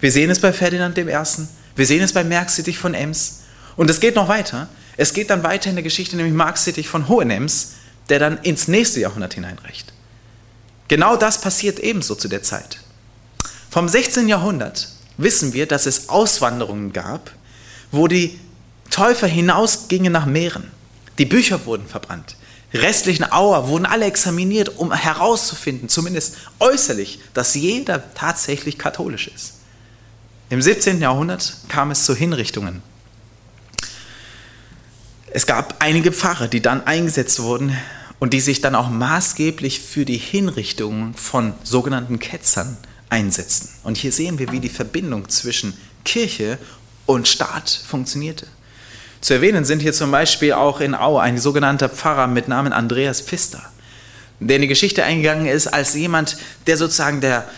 wir sehen es bei Ferdinand I., wir sehen es bei Merksittich von Ems. Und es geht noch weiter. Es geht dann weiter in der Geschichte, nämlich Marx Sittich von Hohenems, der dann ins nächste Jahrhundert hineinreicht. Genau das passiert ebenso zu der Zeit. Vom 16. Jahrhundert wissen wir, dass es Auswanderungen gab, wo die Täufer hinausgingen nach Meeren. Die Bücher wurden verbrannt. Restlichen Auer wurden alle examiniert, um herauszufinden, zumindest äußerlich, dass jeder tatsächlich katholisch ist. Im 17. Jahrhundert kam es zu Hinrichtungen. Es gab einige Pfarrer, die dann eingesetzt wurden und die sich dann auch maßgeblich für die Hinrichtung von sogenannten Ketzern einsetzten. Und hier sehen wir, wie die Verbindung zwischen Kirche und Staat funktionierte. Zu erwähnen sind hier zum Beispiel auch in Au ein sogenannter Pfarrer mit Namen Andreas Pfister, der in die Geschichte eingegangen ist als jemand, der sozusagen der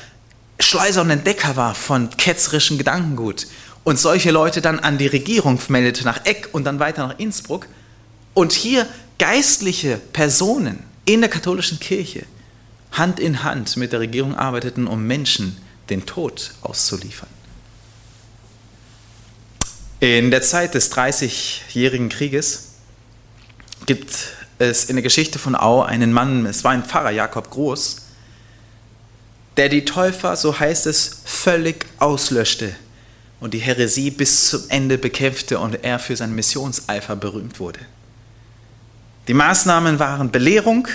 Schleuser und Entdecker war von ketzerischem Gedankengut und solche Leute dann an die Regierung meldete nach Eck und dann weiter nach Innsbruck und hier geistliche Personen in der katholischen Kirche Hand in Hand mit der Regierung arbeiteten, um Menschen den Tod auszuliefern. In der Zeit des Dreißigjährigen Krieges gibt es in der Geschichte von Au einen Mann, es war ein Pfarrer, Jakob Groß, der die Täufer, so heißt es, völlig auslöschte und die Häresie bis zum Ende bekämpfte und er für seinen Missionseifer berühmt wurde. Die Maßnahmen waren Belehrung,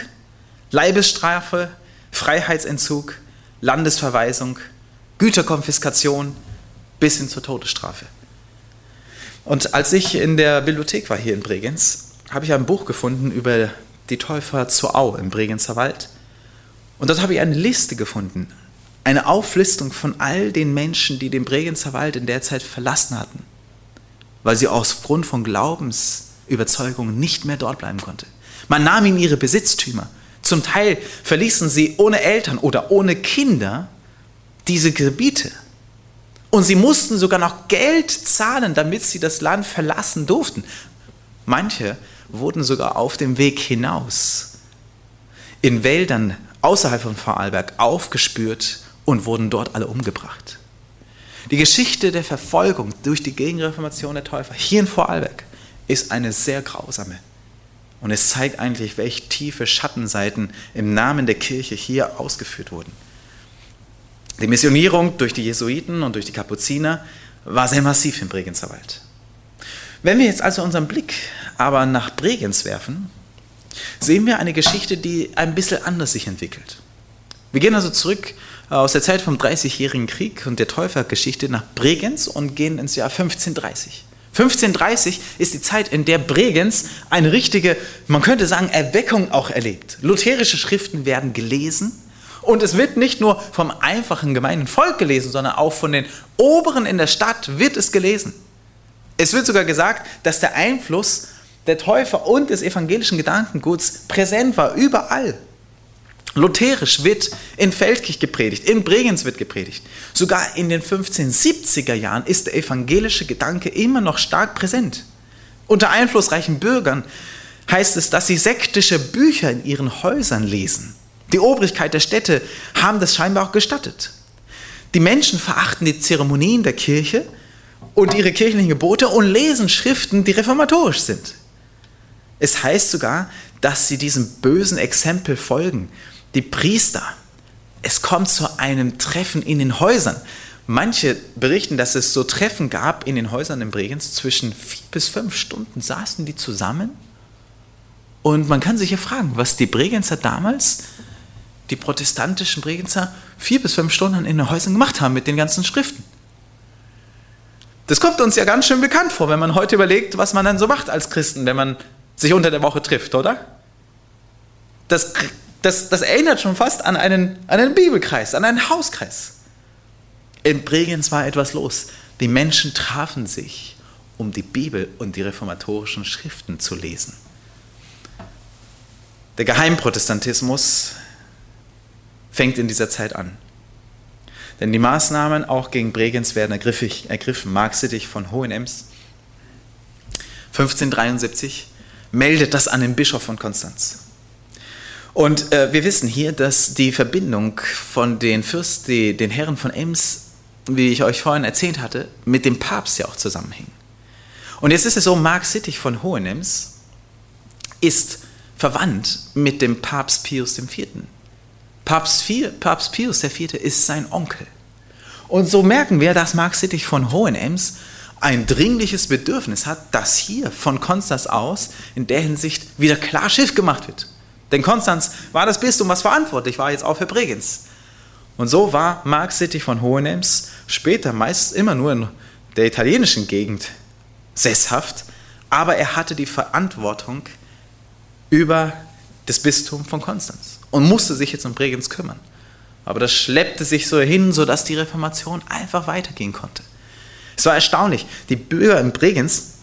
Leibesstrafe, Freiheitsentzug, Landesverweisung, Güterkonfiskation bis hin zur Todesstrafe. Und als ich in der Bibliothek war hier in Bregenz, habe ich ein Buch gefunden über die Täufer zur Au im Bregenzer Wald. Und dort habe ich eine Liste gefunden, eine Auflistung von all den Menschen, die den Bregenzer Wald in der Zeit verlassen hatten, weil sie aufgrund von Glaubensüberzeugungen nicht mehr dort bleiben konnten. Man nahm ihnen ihre Besitztümer. Zum Teil verließen sie ohne Eltern oder ohne Kinder diese Gebiete. Und sie mussten sogar noch Geld zahlen, damit sie das Land verlassen durften. Manche wurden sogar auf dem Weg hinaus in Wäldern außerhalb von Vorarlberg aufgespürt und wurden dort alle umgebracht. Die Geschichte der Verfolgung durch die Gegenreformation der Täufer hier in Vorarlberg ist eine sehr grausame. Und es zeigt eigentlich, welche tiefe Schattenseiten im Namen der Kirche hier ausgeführt wurden. Die Missionierung durch die Jesuiten und durch die Kapuziner war sehr massiv im Bregenzer Wald. Wenn wir jetzt also unseren Blick aber nach Bregenz werfen, sehen wir eine Geschichte, die ein bisschen anders sich entwickelt. Wir gehen also zurück äh, aus der Zeit vom Dreißigjährigen Krieg und der Täufergeschichte nach Bregenz und gehen ins Jahr 1530. 1530 ist die Zeit, in der Bregenz eine richtige, man könnte sagen, Erweckung auch erlebt. Lutherische Schriften werden gelesen und es wird nicht nur vom einfachen gemeinen Volk gelesen, sondern auch von den Oberen in der Stadt wird es gelesen. Es wird sogar gesagt, dass der Einfluss der Täufer und des evangelischen Gedankenguts präsent war, überall. Lutherisch wird in Feldkirch gepredigt, in Bregenz wird gepredigt. Sogar in den 1570er Jahren ist der evangelische Gedanke immer noch stark präsent. Unter einflussreichen Bürgern heißt es, dass sie sektische Bücher in ihren Häusern lesen. Die Obrigkeit der Städte haben das scheinbar auch gestattet. Die Menschen verachten die Zeremonien der Kirche und ihre kirchlichen Gebote und lesen Schriften, die reformatorisch sind. Es heißt sogar, dass sie diesem bösen Exempel folgen die Priester. Es kommt zu einem Treffen in den Häusern. Manche berichten, dass es so Treffen gab in den Häusern in Bregenz. Zwischen vier bis fünf Stunden saßen die zusammen. Und man kann sich ja fragen, was die Bregenzer damals, die protestantischen Bregenzer, vier bis fünf Stunden in den Häusern gemacht haben mit den ganzen Schriften. Das kommt uns ja ganz schön bekannt vor, wenn man heute überlegt, was man dann so macht als Christen, wenn man sich unter der Woche trifft, oder? Das das, das erinnert schon fast an einen, an einen Bibelkreis, an einen Hauskreis. In Bregenz war etwas los. Die Menschen trafen sich, um die Bibel und die reformatorischen Schriften zu lesen. Der Geheimprotestantismus fängt in dieser Zeit an. Denn die Maßnahmen auch gegen Bregenz werden ergriffen. Mark Sittig von Hohenems 1573 meldet das an den Bischof von Konstanz. Und äh, wir wissen hier, dass die Verbindung von den Fürst, die, den Herren von Ems, wie ich euch vorhin erzählt hatte, mit dem Papst ja auch zusammenhing. Und jetzt ist es so, Mark Sittig von Hohenems ist verwandt mit dem Papst Pius IV. Papst, Papst Pius IV ist sein Onkel. Und so merken wir, dass Mark Sittig von Hohenems ein dringliches Bedürfnis hat, dass hier von Konstanz aus in der Hinsicht wieder klar Schiff gemacht wird. Denn Konstanz war das Bistum, was verantwortlich war jetzt auch für Bregenz. Und so war Mark City von Hohenems später meist immer nur in der italienischen Gegend sesshaft, aber er hatte die Verantwortung über das Bistum von Konstanz und musste sich jetzt um Bregenz kümmern. Aber das schleppte sich so hin, sodass die Reformation einfach weitergehen konnte. Es war erstaunlich. Die Bürger in Bregenz,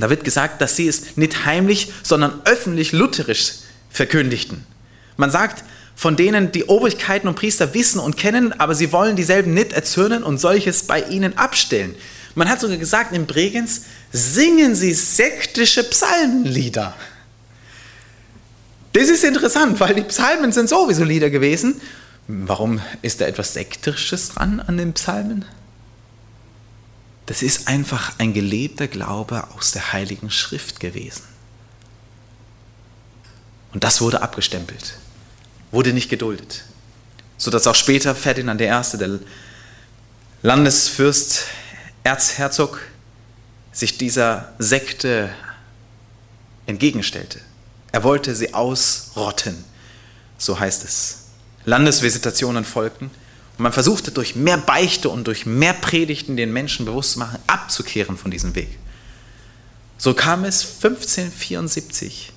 da wird gesagt, dass sie es nicht heimlich, sondern öffentlich lutherisch verkündigten. Man sagt, von denen die Obrigkeiten und Priester wissen und kennen, aber sie wollen dieselben nicht erzürnen und solches bei ihnen abstellen. Man hat sogar gesagt, in Bregenz singen sie sektische Psalmenlieder. Das ist interessant, weil die Psalmen sind sowieso Lieder gewesen Warum ist da etwas Sektisches dran an den Psalmen? Das ist einfach ein gelebter Glaube aus der Heiligen Schrift gewesen. Und das wurde abgestempelt, wurde nicht geduldet, sodass auch später Ferdinand I., der Landesfürst, Erzherzog, sich dieser Sekte entgegenstellte. Er wollte sie ausrotten, so heißt es. Landesvisitationen folgten. Und man versuchte durch mehr Beichte und durch mehr Predigten den Menschen bewusst zu machen, abzukehren von diesem Weg. So kam es 1574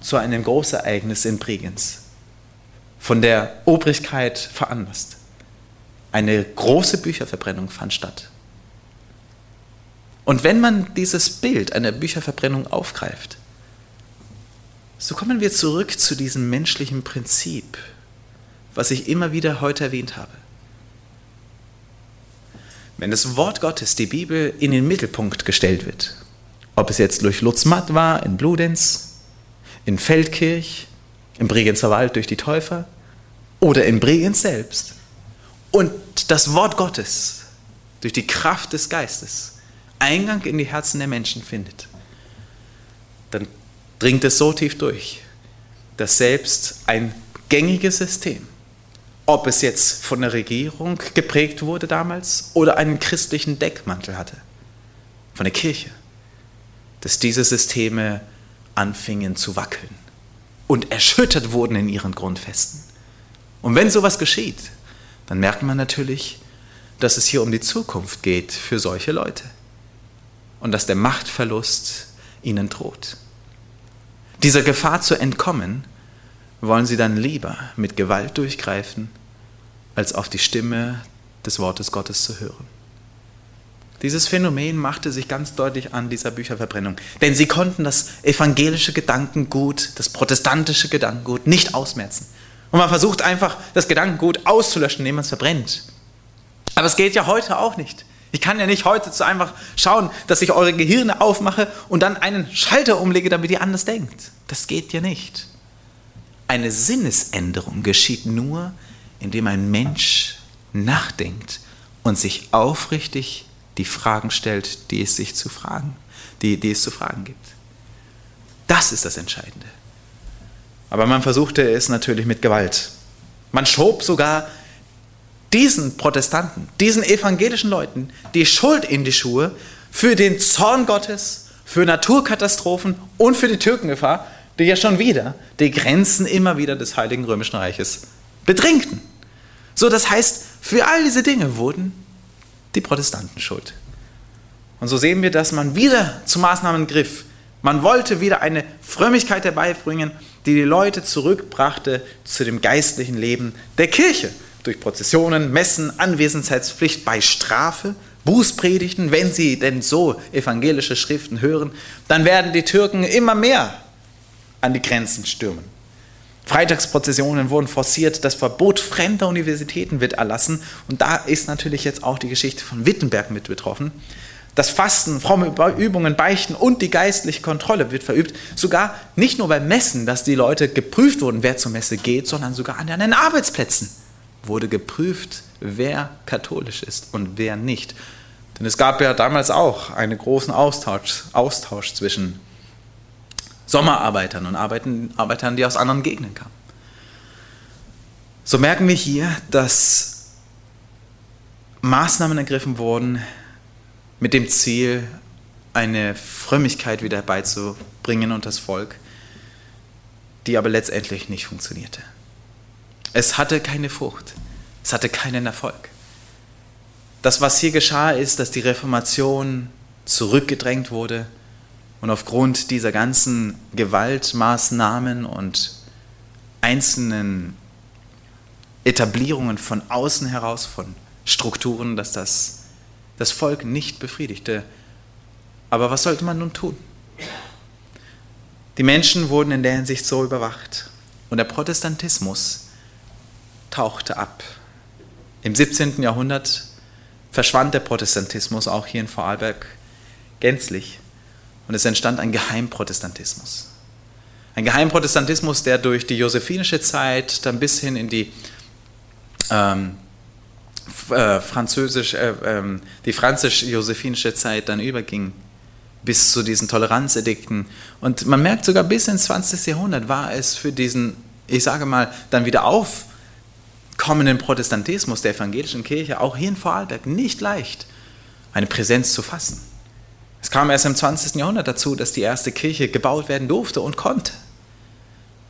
zu einem Großereignis in Bregenz, von der Obrigkeit veranlasst. Eine große Bücherverbrennung fand statt. Und wenn man dieses Bild einer Bücherverbrennung aufgreift, so kommen wir zurück zu diesem menschlichen Prinzip, was ich immer wieder heute erwähnt habe. Wenn das Wort Gottes, die Bibel, in den Mittelpunkt gestellt wird, ob es jetzt durch Lutz Matt war, in Bludenz, in Feldkirch, im Bregenzer Wald durch die Täufer oder in Bregenz selbst, und das Wort Gottes durch die Kraft des Geistes Eingang in die Herzen der Menschen findet, dann dringt es so tief durch, dass selbst ein gängiges System ob es jetzt von der Regierung geprägt wurde damals oder einen christlichen Deckmantel hatte, von der Kirche, dass diese Systeme anfingen zu wackeln und erschüttert wurden in ihren Grundfesten. Und wenn sowas geschieht, dann merkt man natürlich, dass es hier um die Zukunft geht für solche Leute und dass der Machtverlust ihnen droht. Dieser Gefahr zu entkommen, wollen sie dann lieber mit Gewalt durchgreifen als auf die Stimme des Wortes Gottes zu hören. Dieses Phänomen machte sich ganz deutlich an dieser Bücherverbrennung, denn sie konnten das evangelische Gedankengut, das protestantische Gedankengut nicht ausmerzen. Und man versucht einfach, das Gedankengut auszulöschen, indem man es verbrennt. Aber es geht ja heute auch nicht. Ich kann ja nicht heute so einfach schauen, dass ich eure Gehirne aufmache und dann einen Schalter umlege, damit ihr anders denkt. Das geht ja nicht. Eine Sinnesänderung geschieht nur, indem ein Mensch nachdenkt und sich aufrichtig die Fragen stellt, die es sich zu fragen, die, die es zu fragen gibt. Das ist das Entscheidende. Aber man versuchte es natürlich mit Gewalt. Man schob sogar diesen Protestanten, diesen evangelischen Leuten die Schuld in die Schuhe für den Zorn Gottes, für Naturkatastrophen und für die Türkengefahr, die ja schon wieder die Grenzen immer wieder des Heiligen Römischen Reiches bedrängten. So, das heißt, für all diese Dinge wurden die Protestanten schuld. Und so sehen wir, dass man wieder zu Maßnahmen griff. Man wollte wieder eine Frömmigkeit herbeibringen, die die Leute zurückbrachte zu dem geistlichen Leben der Kirche. Durch Prozessionen, Messen, Anwesenheitspflicht bei Strafe, Bußpredigten, wenn sie denn so evangelische Schriften hören, dann werden die Türken immer mehr an die Grenzen stürmen. Freitagsprozessionen wurden forciert, das Verbot fremder Universitäten wird erlassen und da ist natürlich jetzt auch die Geschichte von Wittenberg mit betroffen. Das Fasten, fromme Übungen, Beichten und die geistliche Kontrolle wird verübt. Sogar nicht nur beim Messen, dass die Leute geprüft wurden, wer zur Messe geht, sondern sogar an den Arbeitsplätzen wurde geprüft, wer katholisch ist und wer nicht. Denn es gab ja damals auch einen großen Austausch, Austausch zwischen Sommerarbeitern und Arbeitern, die aus anderen Gegenden kamen. So merken wir hier, dass Maßnahmen ergriffen wurden, mit dem Ziel, eine Frömmigkeit wieder beizubringen und das Volk, die aber letztendlich nicht funktionierte. Es hatte keine Frucht, es hatte keinen Erfolg. Das, was hier geschah, ist, dass die Reformation zurückgedrängt wurde und aufgrund dieser ganzen Gewaltmaßnahmen und einzelnen Etablierungen von außen heraus, von Strukturen, dass das das Volk nicht befriedigte. Aber was sollte man nun tun? Die Menschen wurden in der Hinsicht so überwacht und der Protestantismus tauchte ab. Im 17. Jahrhundert verschwand der Protestantismus auch hier in Vorarlberg gänzlich und es entstand ein Geheimprotestantismus. Ein Geheimprotestantismus, der durch die josephinische Zeit dann bis hin in die ähm, äh, französisch, äh, äh, die französisch-josephinische Zeit dann überging, bis zu diesen Toleranzedikten. Und man merkt sogar bis ins 20. Jahrhundert war es für diesen, ich sage mal, dann wieder aufkommenden Protestantismus der evangelischen Kirche, auch hier in Vorarlberg, nicht leicht, eine Präsenz zu fassen. Es kam erst im 20. Jahrhundert dazu, dass die erste Kirche gebaut werden durfte und konnte.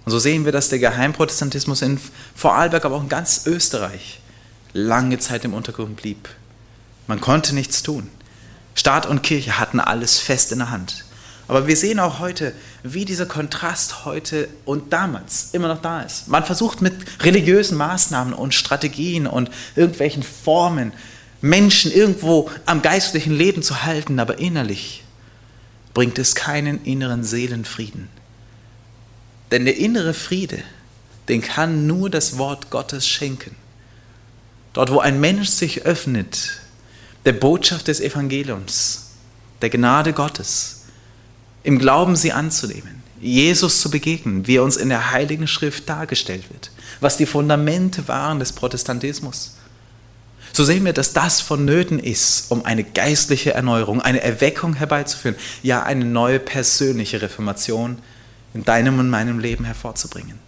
Und so sehen wir, dass der Geheimprotestantismus in Vorarlberg, aber auch in ganz Österreich lange Zeit im Untergrund blieb. Man konnte nichts tun. Staat und Kirche hatten alles fest in der Hand. Aber wir sehen auch heute, wie dieser Kontrast heute und damals immer noch da ist. Man versucht mit religiösen Maßnahmen und Strategien und irgendwelchen Formen Menschen irgendwo am geistlichen Leben zu halten, aber innerlich bringt es keinen inneren Seelenfrieden. Denn der innere Friede, den kann nur das Wort Gottes schenken. Dort, wo ein Mensch sich öffnet, der Botschaft des Evangeliums, der Gnade Gottes, im Glauben sie anzunehmen, Jesus zu begegnen, wie er uns in der Heiligen Schrift dargestellt wird, was die Fundamente waren des Protestantismus so sehen wir, dass das vonnöten ist, um eine geistliche Erneuerung, eine Erweckung herbeizuführen, ja eine neue persönliche Reformation in deinem und meinem Leben hervorzubringen.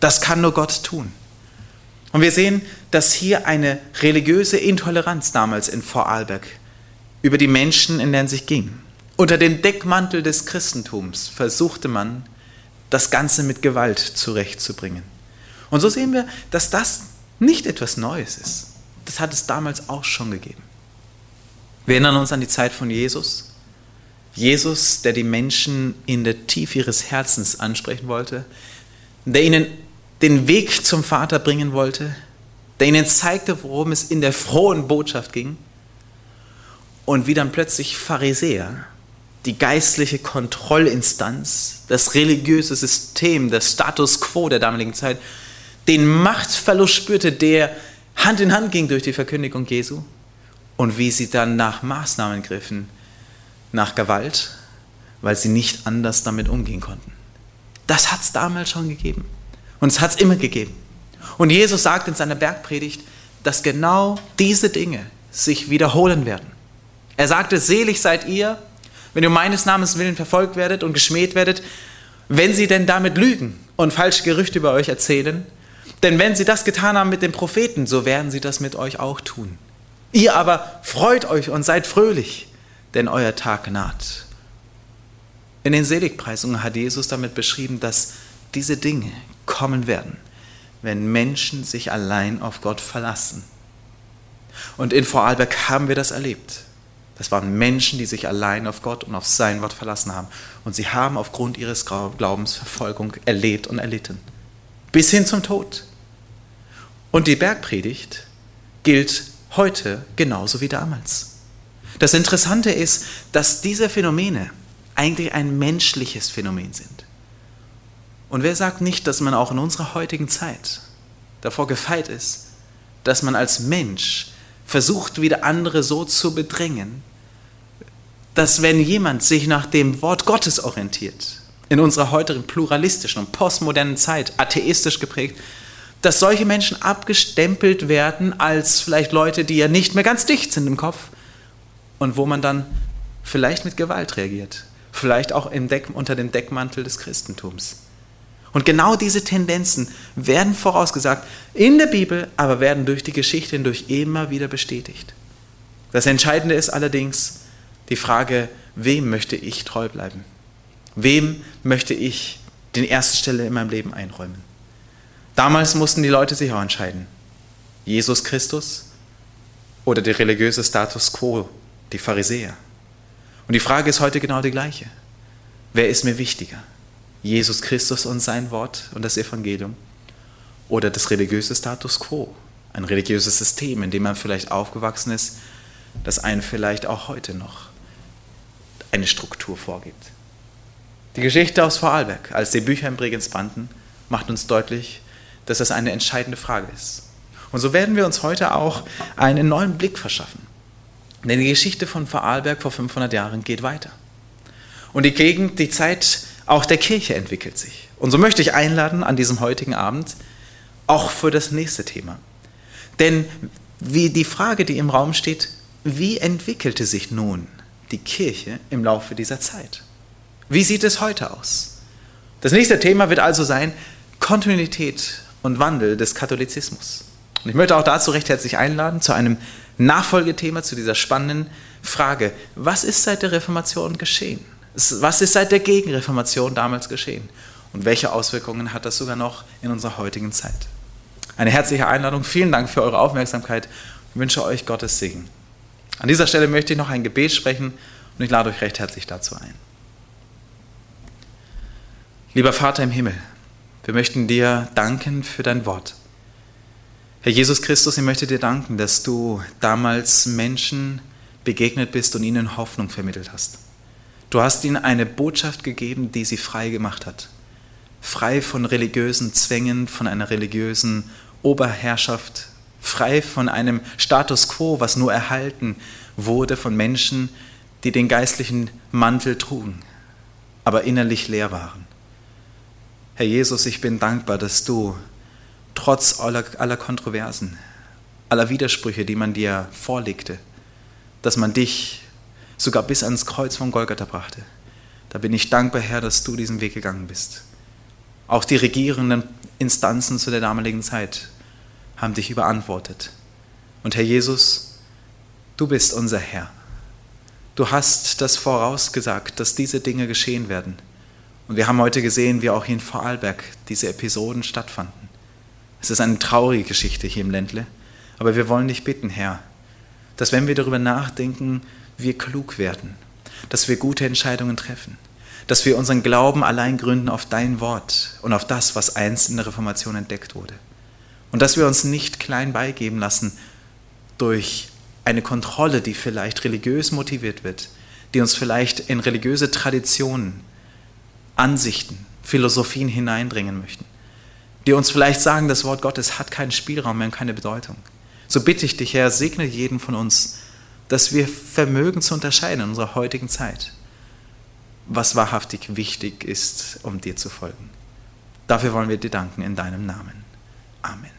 Das kann nur Gott tun. Und wir sehen, dass hier eine religiöse Intoleranz damals in Vorarlberg über die Menschen in sich ging. Unter dem Deckmantel des Christentums versuchte man, das Ganze mit Gewalt zurechtzubringen. Und so sehen wir, dass das nicht etwas Neues ist. Das hat es damals auch schon gegeben. Wir erinnern uns an die Zeit von Jesus. Jesus, der die Menschen in der Tiefe ihres Herzens ansprechen wollte, der ihnen den Weg zum Vater bringen wollte, der ihnen zeigte, worum es in der frohen Botschaft ging. Und wie dann plötzlich Pharisäer, die geistliche Kontrollinstanz, das religiöse System, der Status quo der damaligen Zeit, den Machtverlust spürte, der Hand in Hand ging durch die Verkündigung Jesu und wie sie dann nach Maßnahmen griffen, nach Gewalt, weil sie nicht anders damit umgehen konnten. Das hat es damals schon gegeben und es hat es immer gegeben. Und Jesus sagt in seiner Bergpredigt, dass genau diese Dinge sich wiederholen werden. Er sagte, selig seid ihr, wenn ihr meines Namens willen verfolgt werdet und geschmäht werdet, wenn sie denn damit lügen und falsche Gerüchte über euch erzählen, denn wenn sie das getan haben mit den Propheten, so werden sie das mit euch auch tun. Ihr aber freut euch und seid fröhlich, denn euer Tag naht. In den Seligpreisungen hat Jesus damit beschrieben, dass diese Dinge kommen werden, wenn Menschen sich allein auf Gott verlassen. Und in Vorarlberg haben wir das erlebt. Das waren Menschen, die sich allein auf Gott und auf sein Wort verlassen haben. Und sie haben aufgrund ihres Glaubens Verfolgung erlebt und erlitten. Bis hin zum Tod. Und die Bergpredigt gilt heute genauso wie damals. Das Interessante ist, dass diese Phänomene eigentlich ein menschliches Phänomen sind. Und wer sagt nicht, dass man auch in unserer heutigen Zeit davor gefeit ist, dass man als Mensch versucht, wieder andere so zu bedrängen, dass wenn jemand sich nach dem Wort Gottes orientiert, in unserer heutigen pluralistischen und postmodernen Zeit, atheistisch geprägt, dass solche Menschen abgestempelt werden als vielleicht Leute, die ja nicht mehr ganz dicht sind im Kopf und wo man dann vielleicht mit Gewalt reagiert, vielleicht auch unter dem Deckmantel des Christentums. Und genau diese Tendenzen werden vorausgesagt in der Bibel, aber werden durch die Geschichte hindurch immer wieder bestätigt. Das Entscheidende ist allerdings, die Frage, wem möchte ich treu bleiben? Wem möchte ich den erste Stelle in meinem Leben einräumen? Damals mussten die Leute sich auch entscheiden. Jesus Christus oder der religiöse Status quo, die Pharisäer. Und die Frage ist heute genau die gleiche. Wer ist mir wichtiger? Jesus Christus und sein Wort und das Evangelium oder das religiöse Status quo, ein religiöses System, in dem man vielleicht aufgewachsen ist, das einen vielleicht auch heute noch eine Struktur vorgibt. Die Geschichte aus Vorarlberg, als die Bücher in Bregenz banden, macht uns deutlich, dass das eine entscheidende Frage ist. Und so werden wir uns heute auch einen neuen Blick verschaffen. Denn die Geschichte von Vorarlberg vor 500 Jahren geht weiter. Und die Gegend, die Zeit auch der Kirche entwickelt sich. Und so möchte ich einladen an diesem heutigen Abend auch für das nächste Thema. Denn wie die Frage, die im Raum steht, wie entwickelte sich nun die Kirche im Laufe dieser Zeit? Wie sieht es heute aus? Das nächste Thema wird also sein Kontinuität und Wandel des Katholizismus. Und ich möchte auch dazu recht herzlich einladen zu einem Nachfolgethema zu dieser spannenden Frage, was ist seit der Reformation geschehen? Was ist seit der Gegenreformation damals geschehen? Und welche Auswirkungen hat das sogar noch in unserer heutigen Zeit? Eine herzliche Einladung. Vielen Dank für eure Aufmerksamkeit. Ich wünsche euch Gottes Segen. An dieser Stelle möchte ich noch ein Gebet sprechen und ich lade euch recht herzlich dazu ein. Lieber Vater im Himmel, wir möchten dir danken für dein Wort. Herr Jesus Christus, ich möchte dir danken, dass du damals Menschen begegnet bist und ihnen Hoffnung vermittelt hast. Du hast ihnen eine Botschaft gegeben, die sie frei gemacht hat. Frei von religiösen Zwängen, von einer religiösen Oberherrschaft, frei von einem Status quo, was nur erhalten wurde von Menschen, die den geistlichen Mantel trugen, aber innerlich leer waren. Herr Jesus, ich bin dankbar, dass du trotz aller, aller Kontroversen, aller Widersprüche, die man dir vorlegte, dass man dich sogar bis ans Kreuz von Golgatha brachte. Da bin ich dankbar, Herr, dass du diesen Weg gegangen bist. Auch die regierenden Instanzen zu der damaligen Zeit haben dich überantwortet. Und Herr Jesus, du bist unser Herr. Du hast das vorausgesagt, dass diese Dinge geschehen werden. Und wir haben heute gesehen, wie auch hier in Vorarlberg diese Episoden stattfanden. Es ist eine traurige Geschichte hier im Ländle, aber wir wollen dich bitten, Herr, dass wenn wir darüber nachdenken, wir klug werden, dass wir gute Entscheidungen treffen, dass wir unseren Glauben allein gründen auf dein Wort und auf das, was einst in der Reformation entdeckt wurde. Und dass wir uns nicht klein beigeben lassen durch eine Kontrolle, die vielleicht religiös motiviert wird, die uns vielleicht in religiöse Traditionen, Ansichten, Philosophien hineindringen möchten, die uns vielleicht sagen, das Wort Gottes hat keinen Spielraum mehr und keine Bedeutung. So bitte ich dich, Herr, segne jeden von uns, dass wir vermögen zu unterscheiden in unserer heutigen Zeit, was wahrhaftig wichtig ist, um dir zu folgen. Dafür wollen wir dir danken in deinem Namen. Amen.